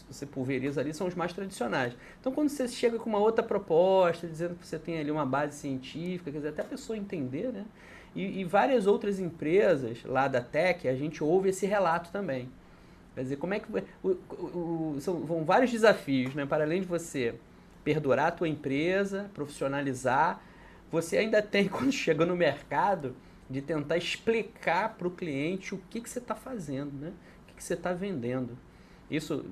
você pulveriza ali, são os mais tradicionais. Então, quando você chega com uma outra proposta, dizendo que você tem ali uma base científica, quer dizer, até a pessoa entender, né? E, e várias outras empresas lá da Tech, a gente ouve esse relato também. Quer dizer, como é que... O, o, o, são, vão vários desafios, né? Para além de você perdurar a tua empresa, profissionalizar, você ainda tem, quando chega no mercado de tentar explicar para o cliente o que, que você está fazendo, né? o que, que você está vendendo. Isso,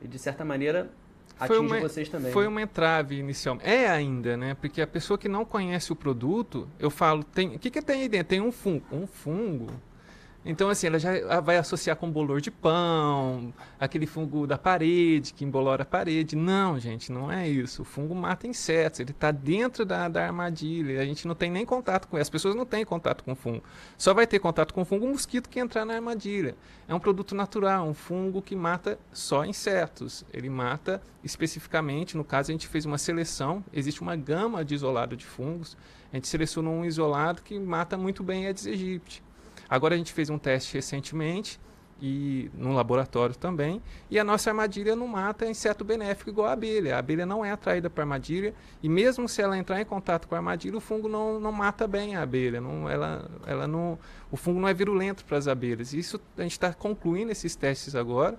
de certa maneira, atinge uma, vocês também.
Foi né? uma entrave inicial. É ainda, né? Porque a pessoa que não conhece o produto, eu falo, tem, o que, que tem aí dentro? Tem um fungo. Um fungo então, assim, ela já vai associar com bolor de pão, aquele fungo da parede, que embolora a parede. Não, gente, não é isso. O fungo mata insetos, ele está dentro da, da armadilha. A gente não tem nem contato com ele. As pessoas não têm contato com o fungo. Só vai ter contato com o fungo o mosquito que entrar na armadilha. É um produto natural, um fungo que mata só insetos. Ele mata especificamente, no caso, a gente fez uma seleção, existe uma gama de isolado de fungos. A gente selecionou um isolado que mata muito bem a Aedes aegypti. Agora a gente fez um teste recentemente e no laboratório também, e a nossa armadilha não mata inseto benéfico igual a abelha. A abelha não é atraída para armadilha e mesmo se ela entrar em contato com a armadilha, o fungo não, não mata bem a abelha. Não, ela, ela não, o fungo não é virulento para as abelhas. Isso a gente está concluindo esses testes agora.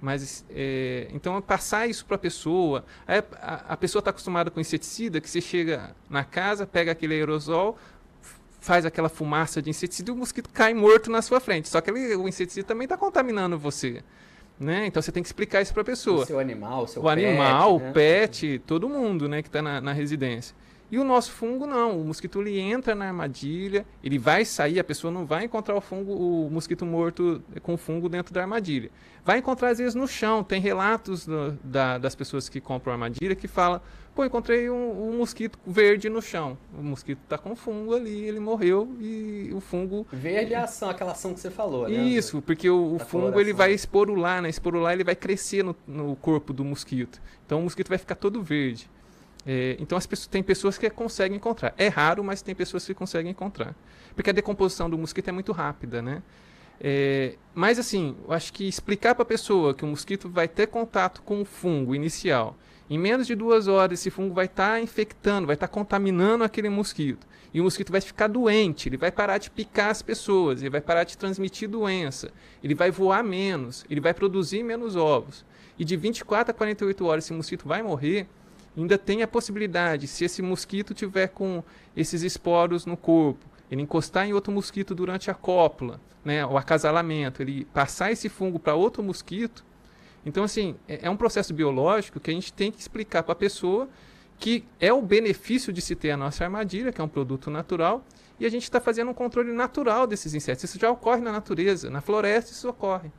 Mas é, então passar isso para a pessoa, a, a pessoa está acostumada com inseticida, que você chega na casa, pega aquele aerosol, faz aquela fumaça de inseticida e o mosquito cai morto na sua frente. Só que ele, o inseticida também está contaminando você. Né? Então você tem que explicar isso para a pessoa. O
seu animal, o seu
o pet. Animal, né? o pet, todo mundo né, que está na, na residência. E o nosso fungo não, o mosquito ele entra na armadilha, ele vai sair, a pessoa não vai encontrar o fungo, o mosquito morto com fungo dentro da armadilha. Vai encontrar às vezes no chão, tem relatos do, da, das pessoas que compram armadilha que fala, pô, encontrei um, um mosquito verde no chão. O mosquito está com fungo ali, ele morreu e o fungo...
Verde é a ação, aquela ação que você falou, né?
Isso, porque o, o fungo coloração. ele vai esporular, né? Esporular ele vai crescer no, no corpo do mosquito. Então o mosquito vai ficar todo verde. É, então as pessoas, tem pessoas que conseguem encontrar. É raro, mas tem pessoas que conseguem encontrar. Porque a decomposição do mosquito é muito rápida, né? É, mas assim, eu acho que explicar para a pessoa que o mosquito vai ter contato com o fungo inicial, em menos de duas horas esse fungo vai estar tá infectando, vai estar tá contaminando aquele mosquito. E o mosquito vai ficar doente, ele vai parar de picar as pessoas, ele vai parar de transmitir doença, ele vai voar menos, ele vai produzir menos ovos. E de 24 a 48 horas esse mosquito vai morrer, ainda tem a possibilidade, se esse mosquito tiver com esses esporos no corpo, ele encostar em outro mosquito durante a cópula, né, o acasalamento, ele passar esse fungo para outro mosquito. Então, assim, é, é um processo biológico que a gente tem que explicar para a pessoa que é o benefício de se ter a nossa armadilha, que é um produto natural, e a gente está fazendo um controle natural desses insetos. Isso já ocorre na natureza, na floresta isso ocorre.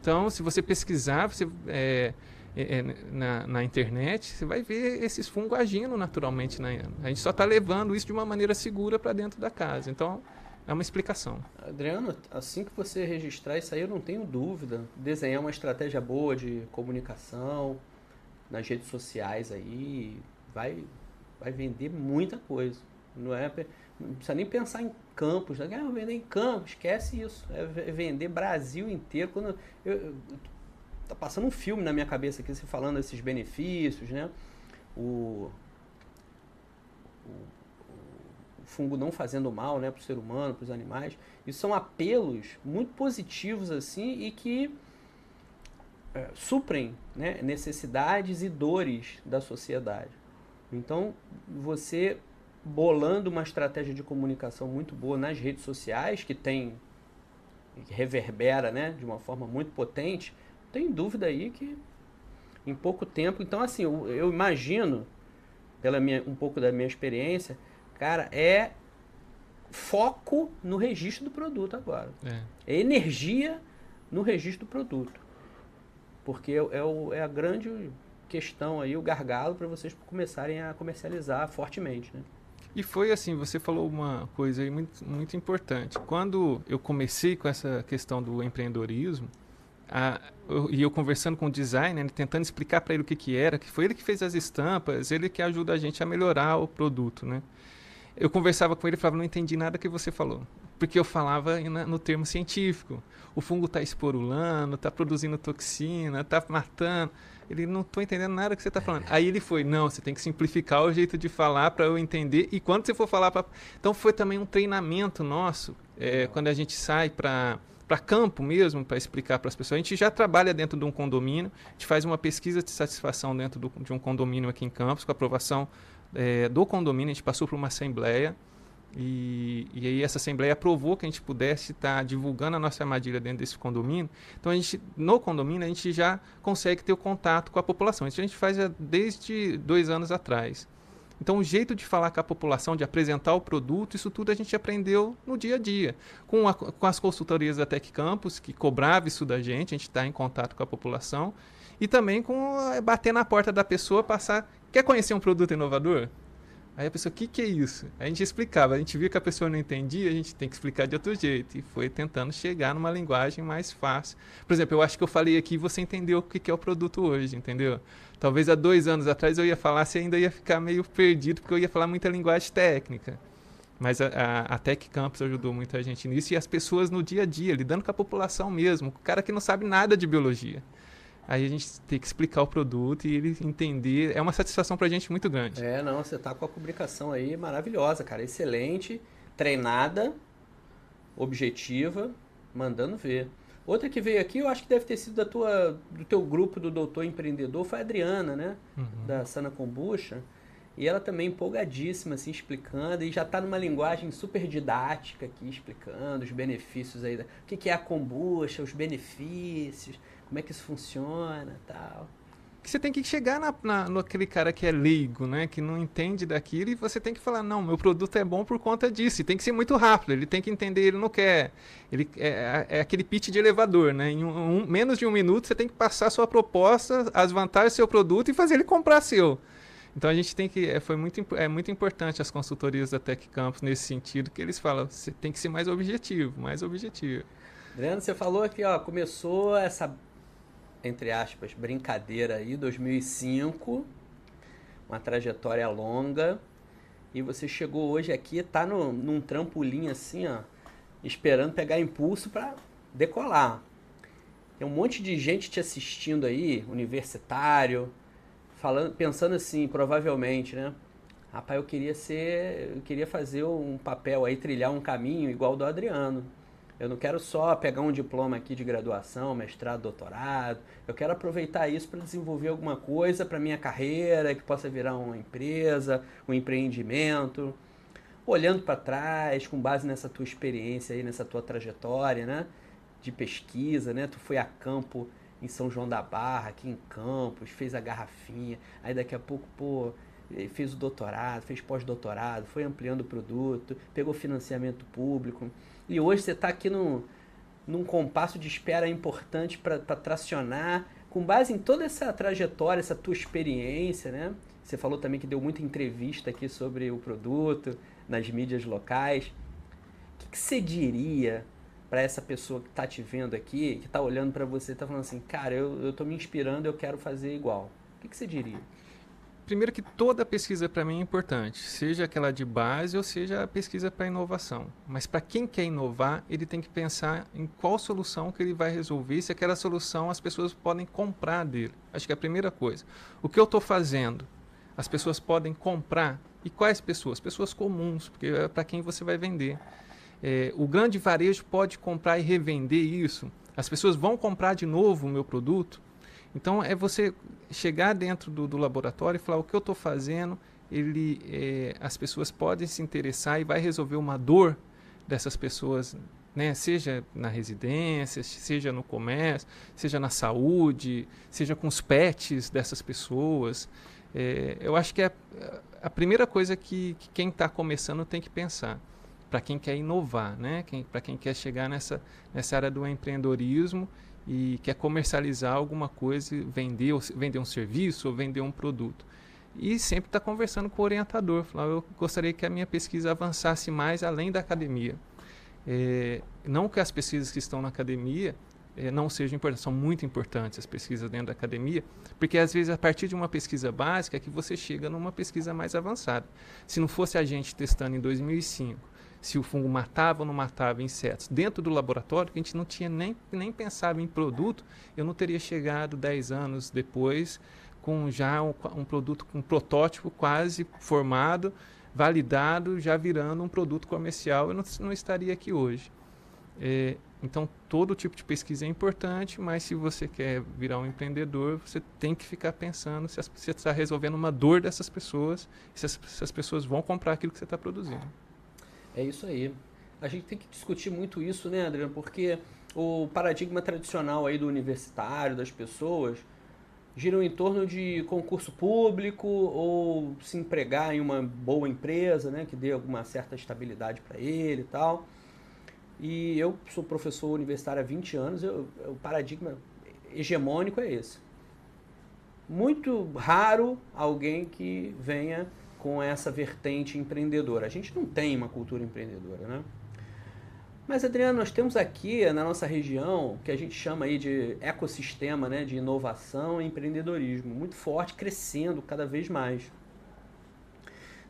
Então, se você pesquisar, você é, é, é, na, na, internet, você vai ver esses fungos agindo naturalmente. Né? A gente só está levando isso de uma maneira segura para dentro da casa. Então, é uma explicação.
Adriano, assim que você registrar isso aí, eu não tenho dúvida. Desenhar uma estratégia boa de comunicação nas redes sociais aí, vai, vai vender muita coisa. Não é não precisa nem pensar em campos, né? Ah, vender em campos, esquece isso. É vender Brasil inteiro. Quando eu, eu tá passando um filme na minha cabeça aqui, você falando desses benefícios, né? O, o fungo não fazendo mal, né, para o ser humano, para os animais. Isso são apelos muito positivos assim e que é, suprem né, necessidades e dores da sociedade. Então, você bolando uma estratégia de comunicação muito boa nas redes sociais, que tem que reverbera né, de uma forma muito potente, tem dúvida aí que em pouco tempo. Então, assim, eu, eu imagino, pela minha, um pouco da minha experiência, cara, é foco no registro do produto agora. É, é energia no registro do produto. Porque é, é, o, é a grande questão aí, o gargalo para vocês começarem a comercializar fortemente, né?
E foi assim, você falou uma coisa aí muito, muito importante. Quando eu comecei com essa questão do empreendedorismo, a, eu, e eu conversando com o designer, né, tentando explicar para ele o que, que era, que foi ele que fez as estampas, ele que ajuda a gente a melhorar o produto, né? Eu conversava com ele e falava, não entendi nada que você falou. Porque eu falava no termo científico. O fungo está esporulando, está produzindo toxina, está matando. Ele não estou entendendo nada que você está falando. Aí ele foi, não, você tem que simplificar o jeito de falar para eu entender. E quando você for falar para. Então foi também um treinamento nosso, é, quando a gente sai para para campo mesmo, para explicar para as pessoas. A gente já trabalha dentro de um condomínio, a gente faz uma pesquisa de satisfação dentro do, de um condomínio aqui em Campos, com aprovação é, do condomínio, a gente passou por uma assembleia, e, e, aí essa assembleia aprovou que a gente pudesse estar tá divulgando a nossa armadilha dentro desse condomínio. Então a gente, no condomínio, a gente já consegue ter o contato com a população. Isso a gente faz desde dois anos atrás. Então o jeito de falar com a população, de apresentar o produto, isso tudo a gente aprendeu no dia a dia. Com, a, com as consultorias da Tec Campus, que cobrava isso da gente, a gente está em contato com a população. E também com bater na porta da pessoa, passar. Quer conhecer um produto inovador? Aí a pessoa, o que, que é isso? A gente explicava, a gente via que a pessoa não entendia, a gente tem que explicar de outro jeito. E foi tentando chegar numa linguagem mais fácil. Por exemplo, eu acho que eu falei aqui e você entendeu o que, que é o produto hoje, entendeu? Talvez há dois anos atrás eu ia falar, você ainda ia ficar meio perdido, porque eu ia falar muita linguagem técnica. Mas a, a, a Tech Campus ajudou muita gente nisso e as pessoas no dia a dia, lidando com a população mesmo, o cara que não sabe nada de biologia. Aí a gente tem que explicar o produto e ele entender. É uma satisfação pra gente muito grande.
É, não, você tá com a publicação aí maravilhosa, cara. Excelente, treinada, objetiva, mandando ver. Outra que veio aqui, eu acho que deve ter sido da tua, do teu grupo do Doutor Empreendedor, foi a Adriana, né? Uhum. Da Sana Kombucha. E ela também empolgadíssima, assim, explicando, e já está numa linguagem super didática aqui, explicando os benefícios aí. Da, o que, que é a kombucha, os benefícios, como é que isso funciona tal.
Que você tem que chegar na, na, no aquele cara que é leigo, né? Que não entende daquilo e você tem que falar, não, meu produto é bom por conta disso. E tem que ser muito rápido, ele tem que entender, ele não quer. Ele, é, é, é aquele pitch de elevador, né? Em um, um, menos de um minuto você tem que passar a sua proposta, as vantagens do seu produto e fazer ele comprar seu. Então a gente tem que. É, foi muito, é muito importante as consultorias da Tech Campus nesse sentido, que eles falam, você tem que ser mais objetivo, mais objetivo.
Adriano, você falou que ó, começou essa entre aspas, brincadeira aí, 2005, uma trajetória longa, e você chegou hoje aqui, tá no, num trampolim assim, ó, esperando pegar impulso para decolar. Tem um monte de gente te assistindo aí, universitário, falando, pensando assim, provavelmente, né? Rapaz, eu queria ser, eu queria fazer um papel aí, trilhar um caminho igual do Adriano. Eu não quero só pegar um diploma aqui de graduação, mestrado, doutorado. Eu quero aproveitar isso para desenvolver alguma coisa para minha carreira, que possa virar uma empresa, um empreendimento. Olhando para trás, com base nessa tua experiência aí, nessa tua trajetória, né? De pesquisa, né? Tu foi a campo em São João da Barra, aqui em Campos, fez a garrafinha. Aí daqui a pouco, pô, fez o doutorado, fez pós-doutorado, foi ampliando o produto, pegou financiamento público. E hoje você está aqui no, num compasso de espera importante para tracionar, com base em toda essa trajetória, essa tua experiência, né? Você falou também que deu muita entrevista aqui sobre o produto, nas mídias locais. O que, que você diria para essa pessoa que está te vendo aqui, que está olhando para você, está falando assim, cara, eu estou me inspirando, eu quero fazer igual. O que, que você diria?
Primeiro que toda pesquisa para mim é importante, seja aquela de base ou seja a pesquisa para inovação. Mas para quem quer inovar, ele tem que pensar em qual solução que ele vai resolver, se aquela solução as pessoas podem comprar dele. Acho que é a primeira coisa. O que eu estou fazendo, as pessoas podem comprar. E quais pessoas? Pessoas comuns, porque é para quem você vai vender. É, o grande varejo pode comprar e revender isso. As pessoas vão comprar de novo o meu produto. Então é você chegar dentro do, do laboratório e falar o que eu estou fazendo, ele, é, as pessoas podem se interessar e vai resolver uma dor dessas pessoas, né? seja na residência, seja no comércio, seja na saúde, seja com os pets dessas pessoas. É, eu acho que é a primeira coisa que, que quem está começando tem que pensar para quem quer inovar, né? Para quem quer chegar nessa, nessa área do empreendedorismo e quer comercializar alguma coisa, vender, vender um serviço ou vender um produto. E sempre está conversando com o orientador. Falar, eu gostaria que a minha pesquisa avançasse mais além da academia. É, não que as pesquisas que estão na academia é, não sejam importantes, são muito importantes as pesquisas dentro da academia, porque às vezes a partir de uma pesquisa básica é que você chega numa pesquisa mais avançada. Se não fosse a gente testando em 2005 se o fungo matava ou não matava insetos dentro do laboratório, que a gente não tinha nem, nem pensado em produto, eu não teria chegado 10 anos depois com já um, um produto, um protótipo quase formado, validado, já virando um produto comercial, eu não, não estaria aqui hoje. É, então, todo tipo de pesquisa é importante, mas se você quer virar um empreendedor, você tem que ficar pensando se você está resolvendo uma dor dessas pessoas, se as, se as pessoas vão comprar aquilo que você está produzindo.
É isso aí. A gente tem que discutir muito isso, né, Adriano? Porque o paradigma tradicional aí do universitário, das pessoas, giram em torno de concurso público ou se empregar em uma boa empresa, né, que dê alguma certa estabilidade para ele e tal. E eu sou professor universitário há 20 anos, eu, o paradigma hegemônico é esse. Muito raro alguém que venha com essa vertente empreendedora. A gente não tem uma cultura empreendedora, né? Mas, Adriano, nós temos aqui na nossa região que a gente chama aí de ecossistema né, de inovação e empreendedorismo, muito forte, crescendo cada vez mais.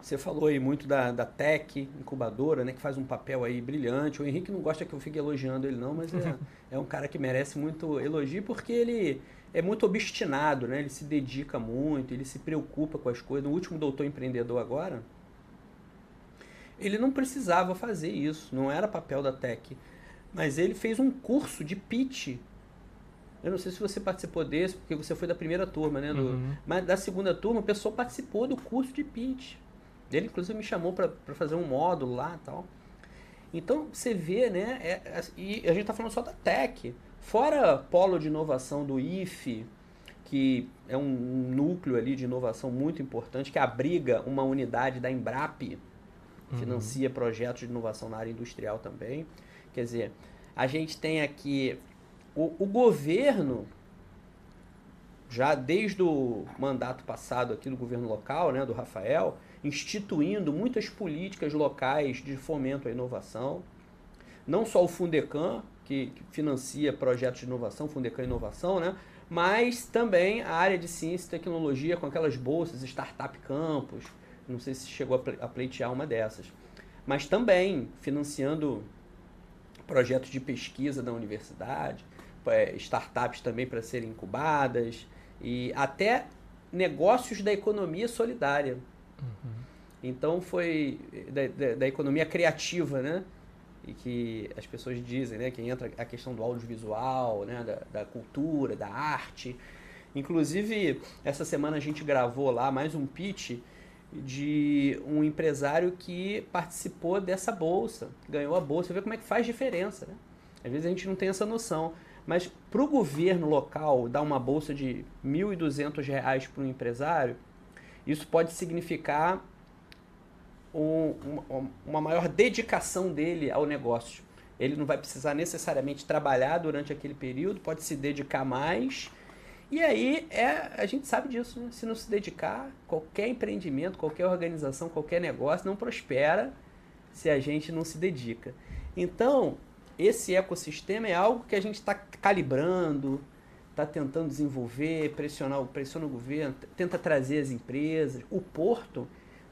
Você falou aí muito da, da Tech, incubadora, né, que faz um papel aí brilhante. O Henrique não gosta que eu fique elogiando ele não, mas é, é um cara que merece muito elogio porque ele é muito obstinado, né? Ele se dedica muito, ele se preocupa com as coisas. No último Doutor Empreendedor agora, ele não precisava fazer isso, não era papel da Tech. Mas ele fez um curso de pitch. Eu não sei se você participou desse, porque você foi da primeira turma, né? Do, uhum. Mas da segunda turma, o pessoal participou do curso de pitch. Ele, inclusive, me chamou para fazer um módulo lá tal. Então, você vê, né? É, é, e a gente está falando só da Tech. Fora polo de inovação do IFE, que é um, núcleo ali de inovação muito importante, que abriga uma unidade da Embrap, uhum. financia uhum. projetos de inovação na área industrial também. Quer dizer, a gente tem aqui o, o governo, já desde o mandato passado aqui do governo local, né, do Rafael, instituindo muitas políticas locais de fomento à inovação. Não só o Fundecam, que, que financia projetos de inovação, Fundecam Inovação, né, mas também a área de ciência e tecnologia com aquelas bolsas, Startup Campus, não sei se chegou a pleitear uma dessas. Mas também financiando projetos de pesquisa da universidade, é, startups também para serem incubadas e até negócios da economia solidária. Uhum. Então foi da, da, da, economia criativa, né? E que as pessoas dizem, né? Que entra a questão do audiovisual, né? Da, da cultura, da arte. Inclusive, essa semana a gente gravou lá mais um pitch de um empresário que participou dessa bolsa, ganhou a bolsa. Vê como é que faz diferença, né? Às vezes a gente não tem essa noção. Mas para o governo local dar uma bolsa de R$ 1.200 para um empresário, isso pode significar um, uma, maior dedicação dele ao negócio. Ele não vai precisar necessariamente trabalhar durante aquele período, pode se dedicar mais e aí é, a gente sabe disso, né? Se não se dedicar, qualquer empreendimento, qualquer organização, qualquer negócio não prospera se a gente não se dedica. Então, esse ecossistema é algo que a gente está calibrando, está tentando desenvolver, pressionar, pressiona o governo, tenta trazer as empresas. O Porto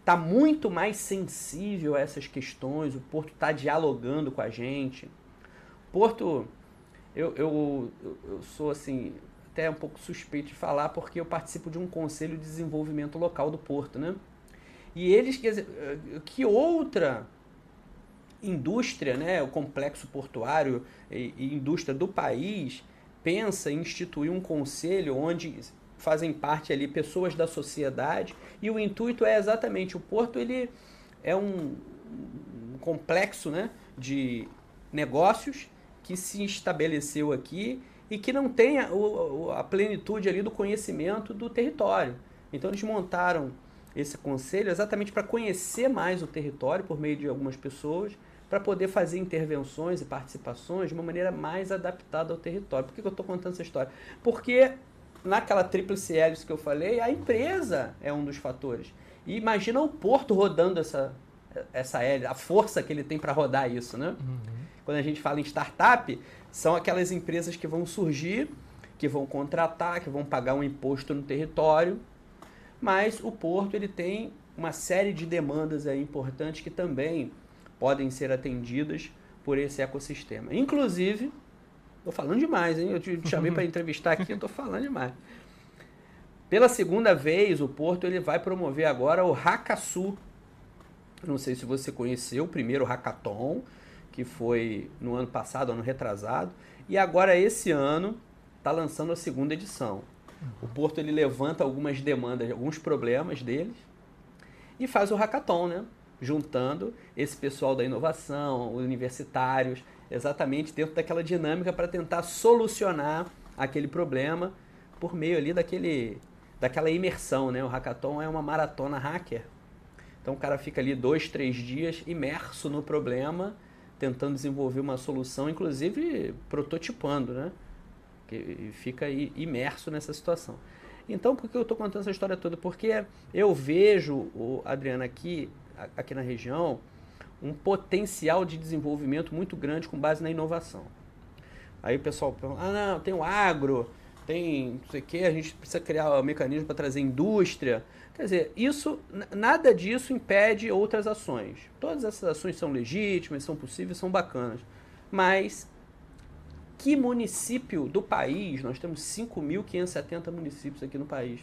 está muito mais sensível a essas questões, o Porto está dialogando com a gente. Porto, eu, eu, eu sou assim, até um pouco suspeito de falar, porque eu participo de um conselho de desenvolvimento local do Porto, né? E eles, dizer, eh, que outra indústria, né, o complexo portuário e, e indústria do país pensa em instituir um conselho onde fazem parte ali pessoas da sociedade e o intuito é exatamente o porto ele é um, um complexo né, de negócios que se estabeleceu aqui e que não tem a, a plenitude ali do conhecimento do território. Então eles montaram esse conselho exatamente para conhecer mais o território por meio de algumas pessoas, para poder fazer intervenções e participações de uma maneira mais adaptada ao território. Por que, que eu estou contando essa história? Porque naquela tríplice hélice que eu falei, a empresa é um dos fatores. E imagina o porto rodando essa, essa hélice, a força que ele tem para rodar isso, né? Uhum. Quando a gente fala em startup, são aquelas empresas que vão surgir, que vão contratar, que vão pagar um imposto no território, mas o porto ele tem uma série de demandas aí importantes que também podem ser atendidas por esse ecossistema. Inclusive, estou falando demais, hein? Eu te chamei para entrevistar aqui, eu estou falando demais. Pela segunda vez, o Porto ele vai promover agora o Hackaçu. Não sei se você conheceu o primeiro hackathon, que foi no ano passado, ano retrasado, e agora esse ano está lançando a segunda edição. O Porto ele levanta algumas demandas, alguns problemas deles e faz o hackathon, né? Juntando esse pessoal da inovação, universitários, exatamente dentro daquela dinâmica para tentar solucionar aquele problema por meio ali daquele, daquela imersão, né? O hackathon é uma maratona hacker. Então o cara fica ali dois, três dias imerso no problema, tentando desenvolver uma solução, inclusive prototipando, né? que fica imerso nessa situação. Então, por que eu estou contando essa história toda? Porque eu vejo, o Adriano, aqui, aqui na região, um potencial de desenvolvimento muito grande com base na inovação. Aí o pessoal pergunta, ah, não, tem o agro, tem não sei o que, a gente precisa criar um mecanismo para trazer indústria. Quer dizer, isso, nada disso impede outras ações. Todas essas ações são legítimas, são possíveis, são bacanas. Mas que município do país, nós temos 5.570 municípios aqui no país,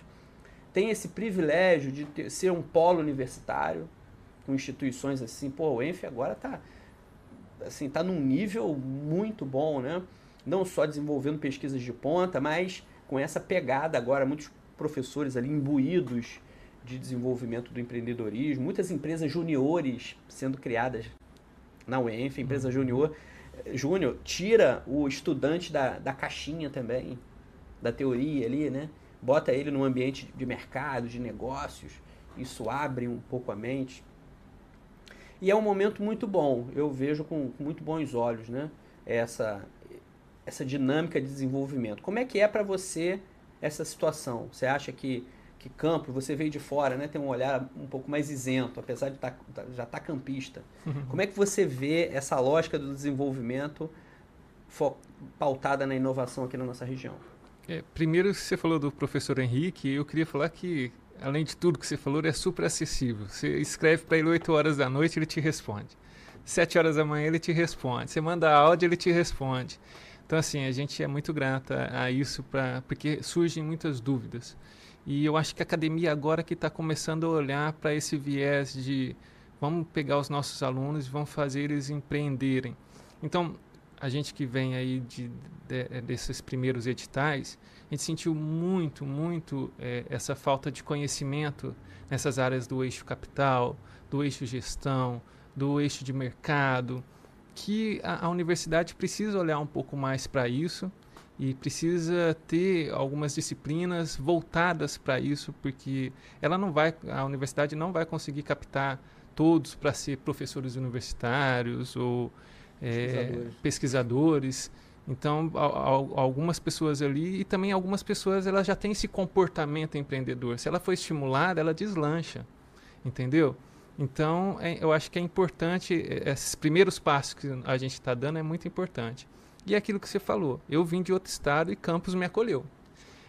tem esse privilégio de ter, ser um polo universitário, com instituições assim, pô, o ENF agora está assim, tá num nível muito bom, né? Não só desenvolvendo pesquisas de ponta, mas com essa pegada agora, muitos professores ali imbuídos de desenvolvimento do empreendedorismo, muitas empresas juniores sendo criadas na UENF, empresa uhum. junior Júnior tira o estudante da, da caixinha também, da teoria ali, né? Bota ele num ambiente de mercado, de negócios. Isso abre um pouco a mente. E é um momento muito bom, eu vejo com, com muito bons olhos, né? Essa, essa dinâmica de desenvolvimento. Como é que é para você essa situação? Você acha que que campo, você veio de fora, né, tem um olhar um pouco mais isento, apesar de tá, tá já estar tá campista. Uhum. Como é que você vê essa lógica do desenvolvimento pautada na inovação aqui na nossa região?
É, primeiro, você falou do professor Henrique, eu queria falar que, além de tudo que você falou, ele é super acessível. Você escreve para ele 8 horas da noite, ele te responde. 7 horas da manhã, ele te responde. Você manda áudio, ele te responde. Então, assim, a gente é muito grata a isso, pra, porque surgem muitas dúvidas. E eu acho que a academia agora que está começando a olhar para esse viés de vamos pegar os nossos alunos e vamos fazer eles empreenderem. Então, a gente que vem aí de, de, desses primeiros editais, a gente sentiu muito, muito é, essa falta de conhecimento nessas áreas do eixo capital, do eixo gestão, do eixo de mercado, que a, a universidade precisa olhar um pouco mais para isso e precisa ter algumas disciplinas voltadas para isso, porque ela não vai, a universidade não vai conseguir captar todos para ser professores universitários ou pesquisadores. pesquisadores. Então, algumas pessoas ali e também algumas pessoas elas já têm esse comportamento empreendedor. Se ela for estimulada, ela deslancha, entendeu? Então, é, eu acho que é importante é, esses primeiros passos que a gente está dando é muito importante. E é aquilo que você falou. Eu vim de outro estado e Campos me acolheu.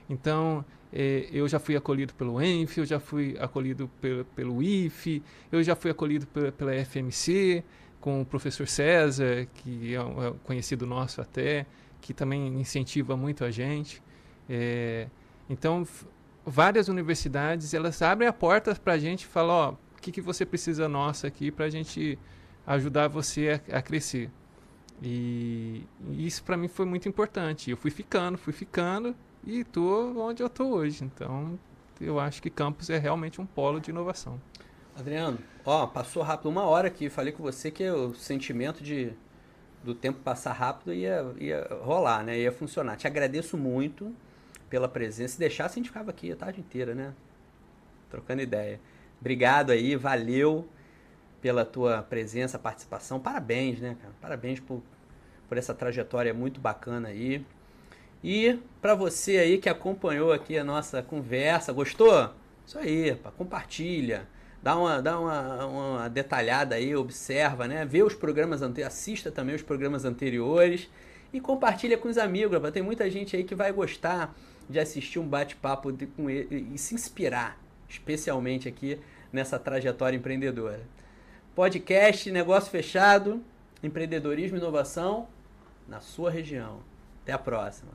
Então, eh, eu já fui acolhido pelo ENF, eu já fui acolhido pelo, pelo IFE, eu já fui acolhido pela, pela FMC, com o professor César, que é um, é um conhecido nosso até, que também incentiva muito a gente. É, então, várias universidades, elas abrem a porta para a gente e falam, ó, o que, que você precisa nossa aqui para a gente ajudar você a, a crescer. E, e isso para mim foi muito importante. Eu fui ficando, fui ficando e tô onde eu tô hoje. Então, eu acho que campus é realmente um polo de inovação.
Adriano, ó, passou rápido uma hora aqui. Falei com você que o sentimento de do tempo passar rápido ia, ia rolar, né? Ia funcionar. Te agradeço muito pela presença. Se deixasse, a gente ficava aqui a tarde inteira, né? Trocando ideia. Obrigado aí, valeu pela tua presença, participação. Parabéns, né, cara? Parabéns por, por essa trajetória muito bacana aí. E para você aí que acompanhou aqui a nossa conversa, gostou? Isso aí, compartilha, dá uma, dá uma, uma detalhada aí, observa, né? Vê os programas anteriores, assista também os programas anteriores e compartilha com os amigos. Tem muita gente aí que vai gostar de assistir um bate-papo com ele e se inspirar, especialmente aqui nessa trajetória empreendedora. Podcast Negócio Fechado, empreendedorismo e inovação na sua região. Até a próxima.